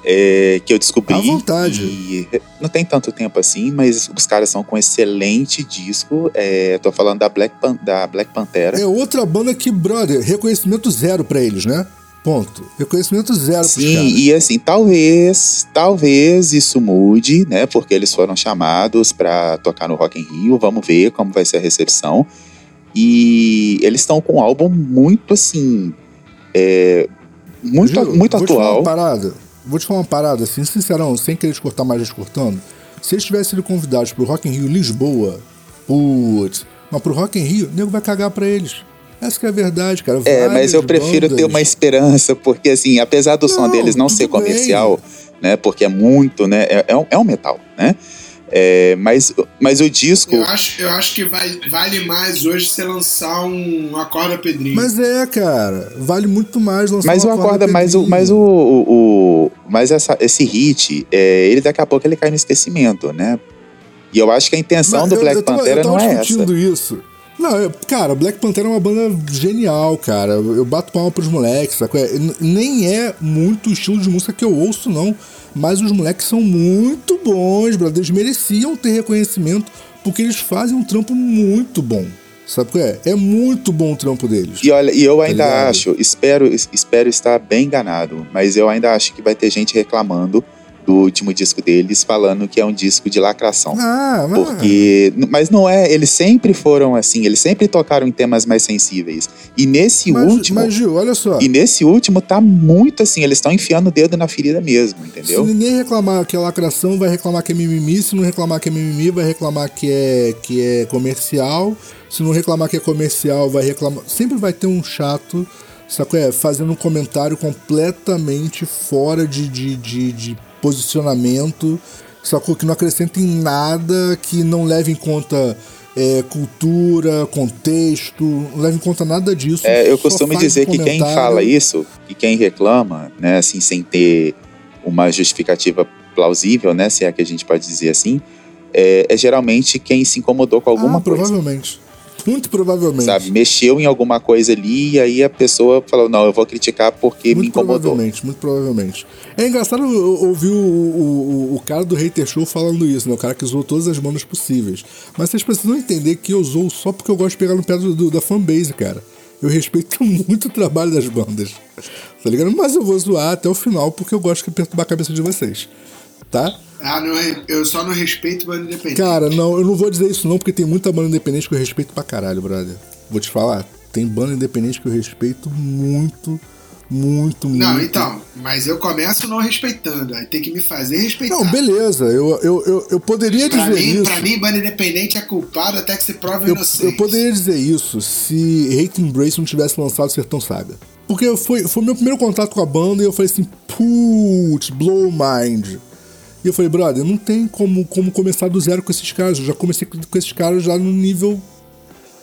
D: é, que eu descobri.
C: À vontade.
D: E não tem tanto tempo assim, mas os caras são com excelente disco. É, tô falando da Black, Pan, da Black Pantera.
C: É outra banda que, brother, reconhecimento zero pra eles, né? Ponto. Reconhecimento zero
D: Sim, e assim, talvez, talvez isso mude, né? Porque eles foram chamados para tocar no Rock in Rio. Vamos ver como vai ser a recepção. E eles estão com um álbum muito assim. É, muito, muito
C: vou
D: atual.
C: Te falar uma parada. Vou te falar uma parada, assim, sincerão, sem querer te cortar mais, cortando. Se eles tivessem sido convidados pro Rock in Rio Lisboa, putz, mas pro Rock in Rio, o nego vai cagar pra eles. Essa que é a verdade, cara.
D: É, mas eu prefiro
C: bandas...
D: ter uma esperança, porque assim, apesar do
C: não,
D: som deles não ser comercial,
C: bem.
D: né? Porque é muito, né? É, é, um, é um metal, né? É, mas, mas o disco.
A: Eu acho, eu acho que vale, vale mais hoje você lançar um Acorda Pedrinho.
C: Mas é, cara. Vale muito mais lançar
D: mas
C: um
D: o
C: Acorda,
D: mas o Mas o. o, o mas essa, esse hit, é, ele daqui a pouco ele cai no esquecimento, né? E eu acho que a intenção
C: mas
D: do
C: eu,
D: Black
C: eu tava,
D: Pantera
C: eu tava
D: não é
C: discutindo
D: essa.
C: isso. Não, eu, cara, Black Panther é uma banda genial, cara. Eu bato palma pros moleques, sabe? Nem é muito o estilo de música que eu ouço, não. Mas os moleques são muito bons, brother. Eles mereciam ter reconhecimento porque eles fazem um trampo muito bom. Sabe qual é? É muito bom o trampo deles.
D: E olha, e eu ainda
C: ligado?
D: acho, espero, espero estar bem enganado, mas eu ainda acho que vai ter gente reclamando do último disco deles, falando que é um disco de lacração.
C: Ah, mas...
D: Porque, mas não é, eles sempre foram assim, eles sempre tocaram em temas mais sensíveis. E nesse
C: mas,
D: último,
C: mas Gil, olha só.
D: e nesse último tá muito assim, eles estão enfiando o dedo na ferida mesmo, entendeu?
C: Se ninguém reclamar que é lacração, vai reclamar que é mimimi. Se não reclamar que é mimimi, vai reclamar que é, que é comercial. Se não reclamar que é comercial, vai reclamar. Sempre vai ter um chato, sacou? É, fazendo um comentário completamente fora de, de, de, de posicionamento, sacou? Que não acrescenta em nada, que não leva em conta é, cultura, contexto, não leva em conta nada disso.
D: É, eu costumo dizer que quem fala isso, e quem reclama, né, assim, sem ter uma justificativa plausível, né, se é que a gente pode dizer assim, é, é geralmente quem se incomodou com alguma
C: ah,
D: coisa.
C: Provavelmente. Muito provavelmente.
D: Sabe, mexeu em alguma coisa ali e aí a pessoa falou: Não, eu vou criticar porque
C: muito
D: me incomodou.
C: provavelmente, muito provavelmente. É engraçado ouvir o, o, o, o cara do Hater Show falando isso, né? O cara que usou todas as bandas possíveis. Mas vocês precisam entender que eu usou só porque eu gosto de pegar no pé do, do- da fanbase, cara. Eu respeito muito o trabalho das bandas. Tá ligado? Mas eu vou zoar até o final porque eu gosto de perturbar a cabeça de vocês. Tá?
A: Ah, não, eu só não respeito banda independente.
C: Cara, não, eu não vou dizer isso não, porque tem muita banda independente que eu respeito pra caralho, brother. Vou te falar, tem banda independente que eu respeito muito, muito, muito.
A: Não, então, mas eu começo não respeitando, aí tem que me fazer respeitar.
C: Não, beleza, eu, eu, eu, eu poderia
A: Pra
C: dizer
A: mim,
C: isso.
A: pra mim, banda independente é culpado até que se prove
C: eu,
A: inocente.
C: eu poderia dizer isso se Hate Embrace não tivesse lançado Sertão Saga. Porque foi, foi meu primeiro contato com a banda e eu falei assim, putz, blow mind. E eu falei, brother, não tem como, como começar do zero com esses caras. Eu já comecei com esses caras já no nível,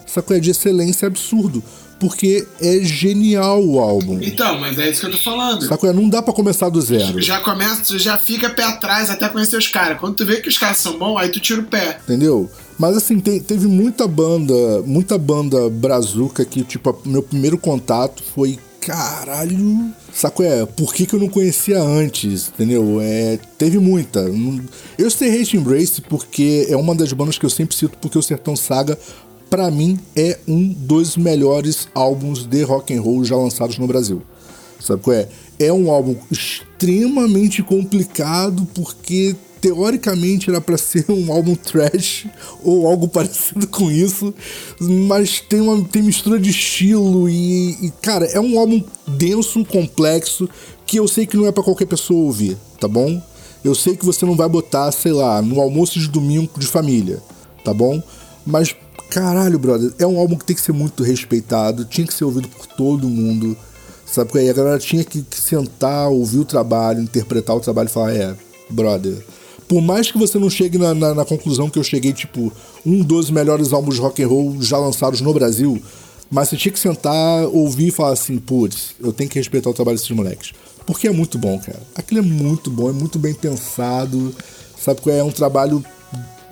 C: sacou? de excelência absurdo. Porque é genial o álbum.
A: Então, mas é isso que eu tô falando.
C: Sacou? Não dá pra começar do zero.
A: Já começa, já fica pé atrás até conhecer os caras. Quando tu vê que os caras são bons, aí tu tira o pé.
C: Entendeu? Mas assim, te, teve muita banda, muita banda brazuca que, tipo, meu primeiro contato foi caralho. Saco é, por que, que eu não conhecia antes? Entendeu? É, teve muita. Eu sei Hate Embrace porque é uma das bandas que eu sempre cito, porque o Sertão Saga, para mim, é um dos melhores álbuns de rock and roll já lançados no Brasil. Sabe qual é? É um álbum extremamente complicado porque teoricamente era para ser um álbum trash ou algo parecido com isso, mas tem uma tem mistura de estilo e, e cara, é um álbum denso, complexo, que eu sei que não é para qualquer pessoa ouvir, tá bom? Eu sei que você não vai botar, sei lá, no almoço de domingo de família, tá bom? Mas caralho, brother, é um álbum que tem que ser muito respeitado, tinha que ser ouvido por todo mundo. Sabe? Porque aí a galera tinha que, que sentar, ouvir o trabalho, interpretar o trabalho e falar: é, brother, por mais que você não chegue na, na, na, conclusão que eu cheguei, tipo, um dos melhores álbuns de rock and roll já lançados no Brasil, mas você tinha que sentar, ouvir e falar assim, putz, eu tenho que respeitar o trabalho desses moleques. Porque é muito bom, cara. Aquilo é muito bom, é muito bem pensado, sabe? É um trabalho.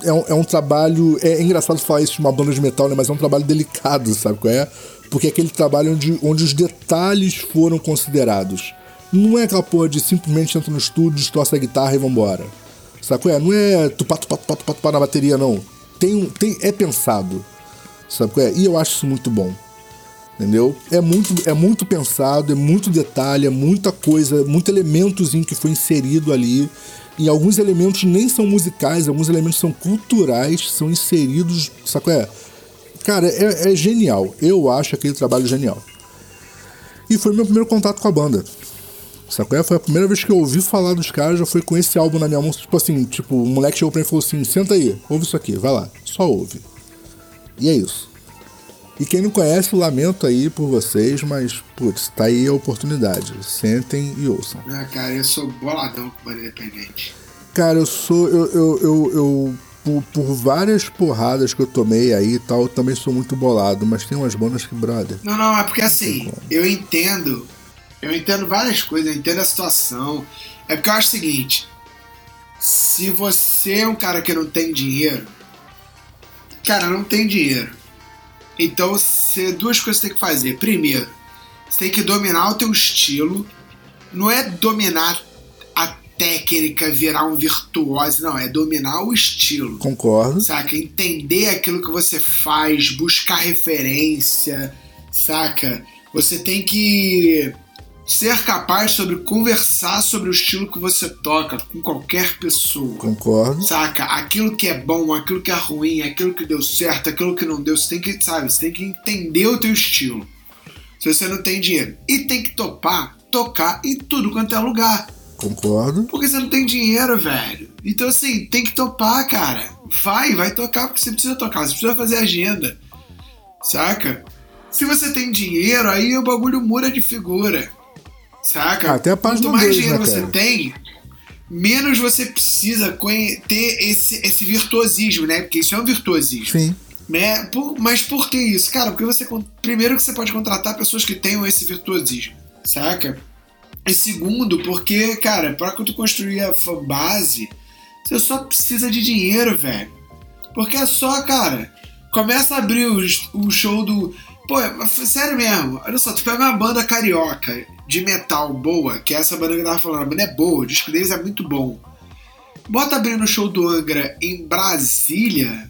C: É um, é um trabalho. É, é, engraçado falar isso de uma banda de metal, né? Mas é um trabalho delicado, sabe qual é? Porque é aquele trabalho onde, onde os detalhes foram considerados. Não é aquela porra de simplesmente entra no estúdio, distorce a guitarra e vambora. Sacou? É, não é tupá, tupá, tupá, tupá, tupá na bateria, não. Tem, tem, é pensado. Sabe é? E eu acho isso muito bom. Entendeu? É muito, é muito pensado, é muito detalhe, é muita coisa, muito elementozinho que foi inserido ali. E alguns elementos nem são musicais, alguns elementos são culturais, são inseridos. Sabe é? Cara, é, é genial. Eu acho aquele trabalho genial. E foi meu primeiro contato com a banda. Sacou? Foi a primeira vez que eu ouvi falar dos caras, já foi com esse álbum na minha mão. Tipo assim, tipo, o moleque chegou pra mim e falou assim: senta aí, ouve isso aqui, vai lá, só ouve. E é isso. E quem não conhece, lamento aí por vocês, mas, putz, tá aí a oportunidade. Sentem e ouçam.
A: Ah, cara, eu sou boladão com banda independente.
C: Cara, eu sou. Eu, eu, eu, eu por, por, várias porradas que eu tomei aí e tal, eu também sou muito bolado, mas tem umas bandas que, brother.
A: Não, não, é porque assim, eu entendo eu entendo várias coisas, eu entendo a situação. É porque eu acho o seguinte: se você é um cara que não tem dinheiro, cara, não tem dinheiro. Então, você, duas coisas você tem que fazer. Primeiro, você tem que dominar o teu estilo. Não é dominar a técnica, virar um virtuoso, não, é dominar o estilo.
C: Concordo.
A: Saca? Entender aquilo que você faz, buscar referência, saca? Você tem que ser capaz sobre conversar sobre o estilo que você toca com qualquer pessoa.
C: Concordo.
A: Saca? Aquilo que é bom, aquilo que é ruim, aquilo que deu certo, aquilo que não deu, você tem que, sabe, você tem que entender o teu estilo. Se você não tem dinheiro. E tem que topar, tocar em tudo quanto é lugar.
C: Concordo.
A: Porque você não tem dinheiro, velho. Então, assim, tem que topar, cara. Vai, vai tocar porque você precisa tocar. Você precisa fazer agenda. Saca? Se você tem dinheiro, aí o bagulho muda de figura. Saca?
C: Até a página
A: Quanto mais
C: 2,
A: dinheiro
C: né,
A: você tem, menos você precisa ter esse, esse virtuosismo, né? Porque isso é um virtuosismo.
C: Sim.
A: Né? Por- mas por que isso? Cara, porque você. Primeiro que você pode contratar pessoas que tenham esse virtuosismo, saca? E segundo, porque, cara, pra tu construir a fanbase, você só precisa de dinheiro, velho. Porque é só, cara, começa a abrir os- o show do. Pô, sério mesmo, olha só, tu pega uma banda carioca de metal boa, que é essa banda que eu tava falando, a banda é boa, o disco deles é muito bom. Bota abrindo o show do Angra em Brasília,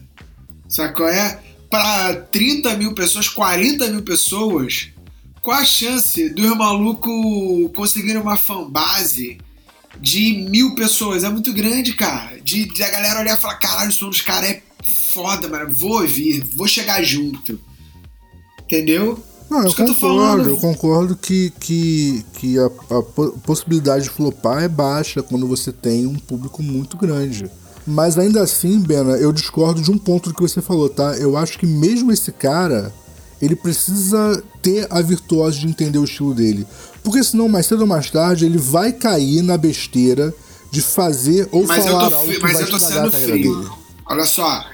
A: sabe qual é? Pra 30 mil pessoas, 40 mil pessoas, qual a chance dos malucos conseguirem uma fanbase de mil pessoas? É muito grande, cara. De, de a galera olhar e falar: caralho, o som dos caras é foda, mano. Vou ouvir, vou chegar junto. Entendeu?
C: Não, eu concordo,
A: falando.
C: eu concordo que, que, que a, a po- possibilidade de flopar é baixa quando você tem um público muito grande. Mas ainda assim, Bena, eu discordo de um ponto do que você falou, tá? Eu acho que mesmo esse cara, ele precisa ter a virtuose de entender o estilo dele. Porque senão, mais cedo ou mais tarde, ele vai cair na besteira de fazer ou
A: mas
C: falar
A: eu tô,
C: algo que
A: mas
C: vai
A: eu tô sendo frio. Olha só,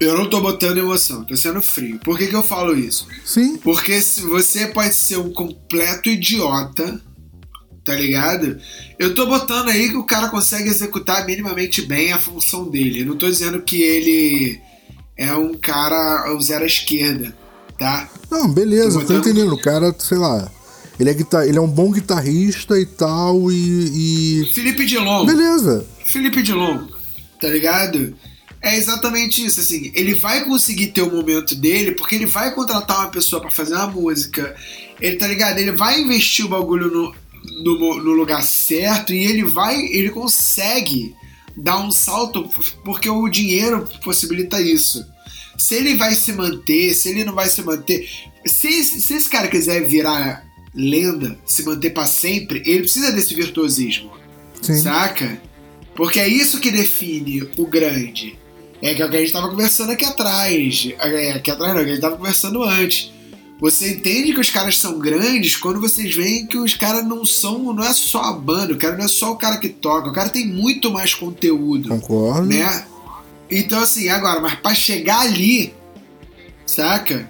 A: eu não tô botando emoção, tô sendo frio. Por que, que eu falo isso?
C: Sim,
A: Porque se você pode ser um completo idiota, tá ligado? Eu tô botando aí que o cara consegue executar minimamente bem a função dele. Eu não tô dizendo que ele é um cara, um zero à esquerda, tá?
C: Não, beleza,
A: Tô
C: tô
A: botando-
C: entendendo. O cara, sei lá. Ele é, guitar... ele é um bom guitarrista e tal, e. e-
A: Felipe Dilon.
C: Beleza.
A: Felipe Dilon, tá ligado? É exatamente isso, assim, ele vai conseguir ter o momento dele porque ele vai contratar uma pessoa pra fazer uma música, ele tá ligado? Ele vai investir o bagulho no, no, no lugar certo e ele vai, ele consegue dar um salto porque o dinheiro possibilita isso. Se ele vai se manter, se ele não vai se manter, se, se esse cara quiser virar lenda, se manter pra sempre, ele precisa desse virtuosismo.
C: Sim.
A: Saca? Porque é isso que define o grande. É que é o que a gente tava conversando aqui atrás. É, aqui atrás não, que a gente tava conversando antes. Você entende que os caras são grandes quando vocês veem que os caras não são. Não é só a banda, o cara não é só o cara que toca, o cara tem muito mais conteúdo
C: Concordo.
A: né? Então assim, agora, mas pra chegar ali, saca?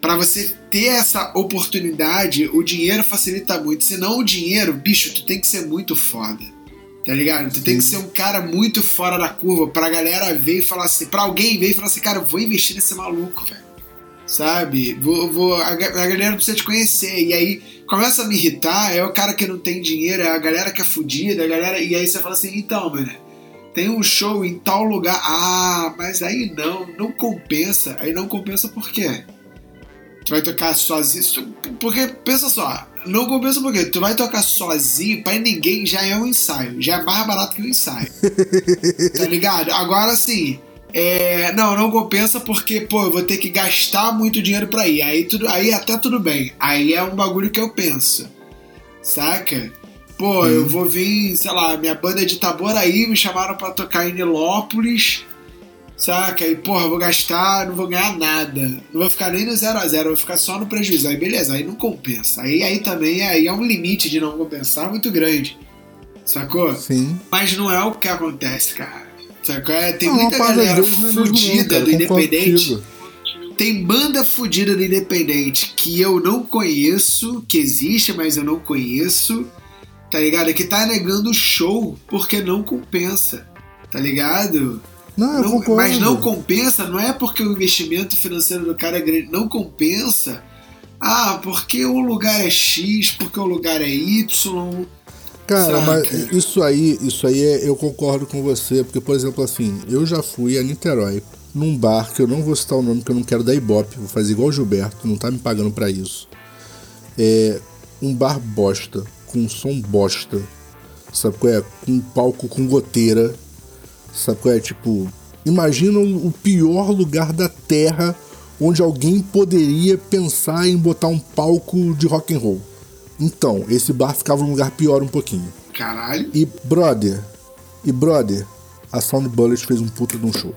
A: Pra você ter essa oportunidade, o dinheiro facilita muito. Senão o dinheiro, bicho, tu tem que ser muito foda. Tá ligado? Tu tem que ser um cara muito fora da curva pra galera ver e falar assim, pra alguém ver e falar assim, cara, eu vou investir nesse maluco, velho. Sabe? Vou, vou, a, a galera precisa te conhecer. E aí começa a me irritar, é o cara que não tem dinheiro, é a galera que é fudida, a galera. E aí você fala assim, então, mano, tem um show em tal lugar. Ah, mas aí não, não compensa. Aí não compensa por quê? Tu vai tocar sozinho. Porque, pensa só, não compensa por quê? Tu vai tocar sozinho pra ninguém já é um ensaio. Já é mais barato que um ensaio. tá ligado? Agora sim. É, não, não compensa porque, pô, eu vou ter que gastar muito dinheiro pra ir. Aí, tudo, aí até tudo bem. Aí é um bagulho que eu penso. Saca? Pô, eu vou vir, sei lá, minha banda é de Itaboraí, me chamaram pra tocar em Nilópolis. Saca? E, porra, vou gastar, não vou ganhar nada. Não vou ficar nem no 0 a 0 vou ficar só no prejuízo. Aí, beleza, aí não compensa. Aí, aí também aí é um limite de não compensar muito grande. Sacou?
C: Sim.
A: Mas não é o que acontece, cara. Sacou? É, tem
C: Não,
A: muita galera
C: é
A: fudida do Independente. Tem banda fudida do Independente que eu não conheço, que existe, mas eu não conheço, tá ligado? Que tá negando o show porque não compensa, tá ligado?
C: Não, eu
A: Não-
C: concordo.
A: mas não compensa, não é porque o investimento financeiro do cara é grande, não compensa. Ah, porque o lugar é X, porque o lugar é Y.
C: Cara,
A: Saca?
C: mas isso aí, isso aí é- eu concordo com você, porque, por exemplo, assim, eu já fui a Niterói num bar que eu não vou citar o nome, porque eu não quero dar ibope, vou fazer igual o Gilberto, não tá me pagando pra isso. É um bar bosta, com um som bosta, sabe qual é? Com um palco com goteira, sabe qual é? Tipo, imagina o pior lugar da terra onde alguém poderia pensar em botar um palco de rock and roll. Então, esse bar ficava num lugar pior um pouquinho.
A: Caralho.
C: E brother, e brother, a Sound Bullet fez um puta de um show.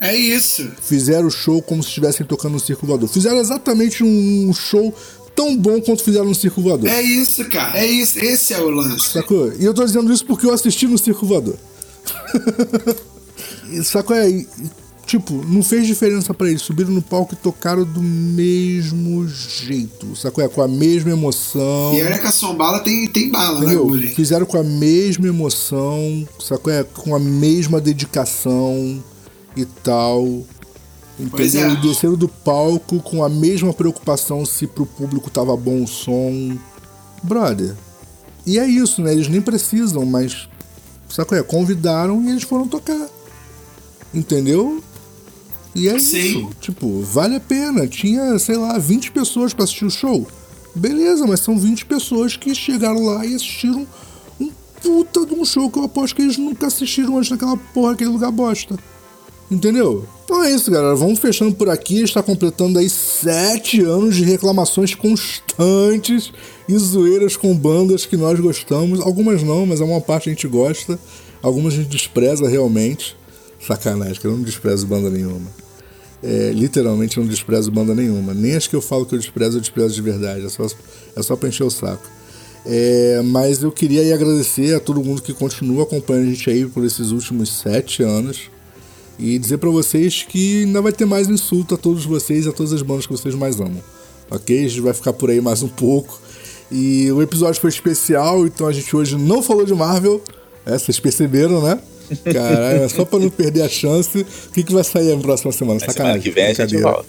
A: É isso.
C: Fizeram o show como se estivessem tocando no Circo Voador. Fizeram exatamente um show tão bom quanto fizeram no Circo Voador.
A: É isso, cara. É isso. Esse é o lance.
C: Sacou? E eu tô dizendo isso porque eu assisti no Circo Voador. E Sacou? É, tipo, não fez diferença pra eles. Subiram no palco e tocaram do mesmo jeito. Sacou? É, com a mesma emoção.
A: E olha que a sombala tem, tem bala na
C: Entendeu?
A: hein?
C: Fizeram com a mesma emoção, sacou? É, com a mesma dedicação e tal. Entendeu?
A: é.
C: E desceram do palco com a mesma preocupação se pro público tava bom o som. Brother. E é isso, né? Eles nem precisam, mas. Sacou? É, convidaram e eles foram tocar. Entendeu? E é
A: Sim.
C: isso. Tipo, vale a pena. Tinha, sei lá, 20 pessoas pra assistir o show. Beleza, mas são 20 pessoas que chegaram lá e assistiram um puta de um show que eu aposto que eles nunca assistiram antes naquela porra, aquele lugar bosta. Entendeu? Então é isso, galera. Vamos fechando por aqui. Está completando aí sete anos de reclamações constantes e zoeiras com bandas que nós gostamos. Algumas não, mas a maior parte a gente gosta. Algumas a gente despreza realmente. Sacanagem, que eu não desprezo banda nenhuma. É, literalmente eu não desprezo banda nenhuma. Nem as que eu falo que eu desprezo, eu desprezo de verdade. É só, é só pra encher o saco. É, mas eu queria agradecer a todo mundo que continua acompanhando a gente aí por esses últimos sete anos. E dizer para vocês que ainda vai ter mais insulto a todos vocês e a todas as bandas que vocês mais amam. Ok? A gente vai ficar por aí mais um pouco. E o episódio foi especial, então a gente hoje não falou de Marvel. É, vocês perceberam, né? Caralho, é só pra não perder a chance. O que, que vai sair na próxima semana?
D: Sacanagem. Semana que vem a gente volta.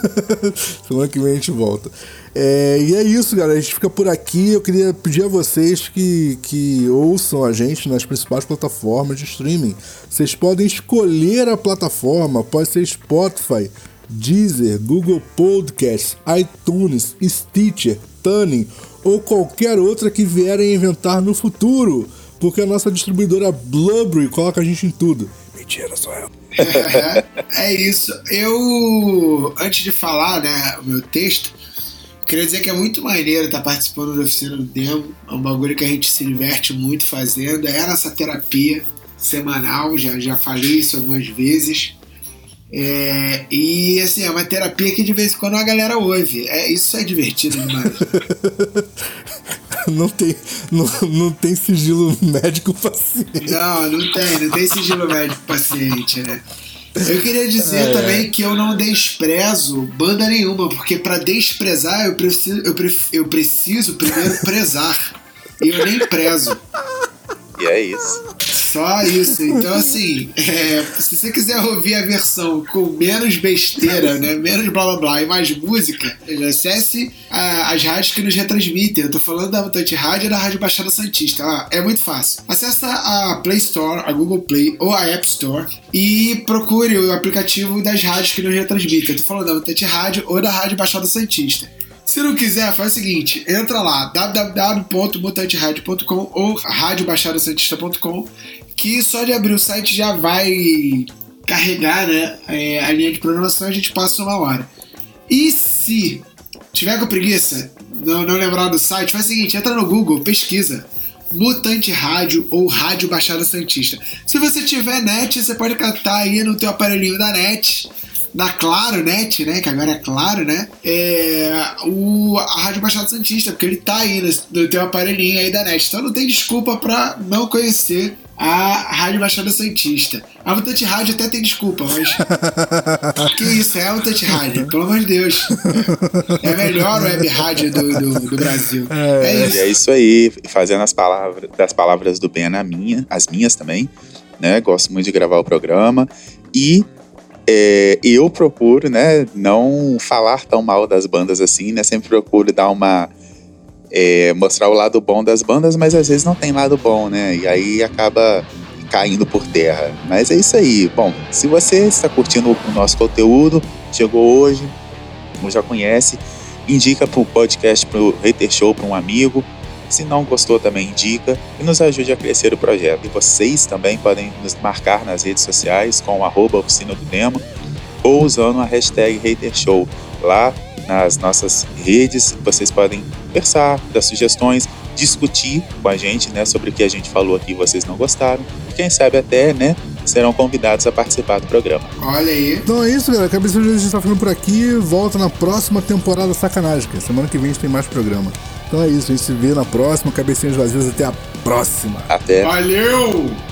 C: semana que vem a gente volta. É, e é isso, galera. A gente fica por aqui. Eu queria pedir a vocês que, que ouçam a gente nas principais plataformas de streaming. Vocês podem escolher a plataforma, pode ser Spotify, Deezer, Google Podcasts, iTunes, Stitcher, Tuning ou qualquer outra que vierem inventar no futuro. Porque a nossa distribuidora Blubbery coloca a gente em tudo. Mentira, sou eu.
A: É, isso. Eu, antes de falar né, o meu texto, queria dizer que é muito maneiro estar participando da oficina do demo. É um bagulho que a gente se diverte muito fazendo. É a nossa terapia semanal, já, já falei isso algumas vezes. É, e assim, é uma terapia que de vez em quando a galera ouve. É, isso é divertido demais.
C: não tem, não, não tem sigilo médico paciente.
A: Não, não tem, não tem sigilo médico paciente, né? Eu queria dizer é. também que eu não desprezo banda nenhuma, porque para desprezar eu preciso, eu, pref, eu preciso primeiro prezar. E eu nem prezo.
D: E é isso.
A: Só isso. Então, assim, é, se você quiser ouvir a versão com menos besteira, né? Menos blá blá blá e mais música, acesse a, as rádios que nos retransmitem. Eu tô falando da Mutante Rádio e da Rádio Baixada Santista. Ah, é muito fácil. Acesse a Play Store, a Google Play ou a App Store e procure o aplicativo das rádios que nos retransmitem. Eu tô falando da Mutante Rádio ou da Rádio Baixada Santista. Se não quiser, faz o seguinte: entra lá, www.mutanteradio.com ou radiobaixadasantista.com, que só de abrir o site já vai carregar né, é, a linha de programação a gente passa uma hora. E se tiver com preguiça, não, não lembrar do site, faz o seguinte: entra no Google, pesquisa. Mutante Rádio ou Rádio Baixada Santista. Se você tiver net, você pode catar aí no teu aparelhinho da net da Claro Net, né? Que agora é Claro, né? É, o, a Rádio Baixada Santista, porque ele tá aí no, no teu aparelhinho aí da net. Então não tem desculpa pra não conhecer a Rádio Baixada Santista. A Mutante Rádio até tem desculpa, mas. que isso, é a Mutante Rádio, pelo amor de Deus. É a melhor web rádio do, do, do Brasil. É, é isso.
D: E é isso aí, fazendo as palavras das palavras do Ben na minha, as minhas também. Né? Gosto muito de gravar o programa. E é, eu procuro, né, não falar tão mal das bandas assim, né? Sempre procuro dar uma. É, mostrar o lado bom das bandas, mas às vezes não tem lado bom, né? E aí acaba caindo por terra. Mas é isso aí. Bom, se você está curtindo o nosso conteúdo, chegou hoje, ou já conhece, indica para o podcast, para o Hater Show, para um amigo, se não gostou, também indica e nos ajude a crescer o projeto. E vocês também podem nos marcar nas redes sociais com arroba oficina do Demo ou usando a hashtag HaterShow. Lá nas nossas redes vocês podem conversar, dar sugestões, discutir com a gente né, sobre o que a gente falou aqui e vocês não gostaram. E quem sabe até né, serão convidados a participar do programa.
A: Olha aí.
C: Então é isso, galera. Cabeça de a gente tá ficando por aqui. Volta na próxima temporada Sacanagem, que semana que vem a gente tem mais programa. Então é isso, a gente se vê na próxima. Cabecinhas vazias, até a próxima.
D: Até.
A: Valeu!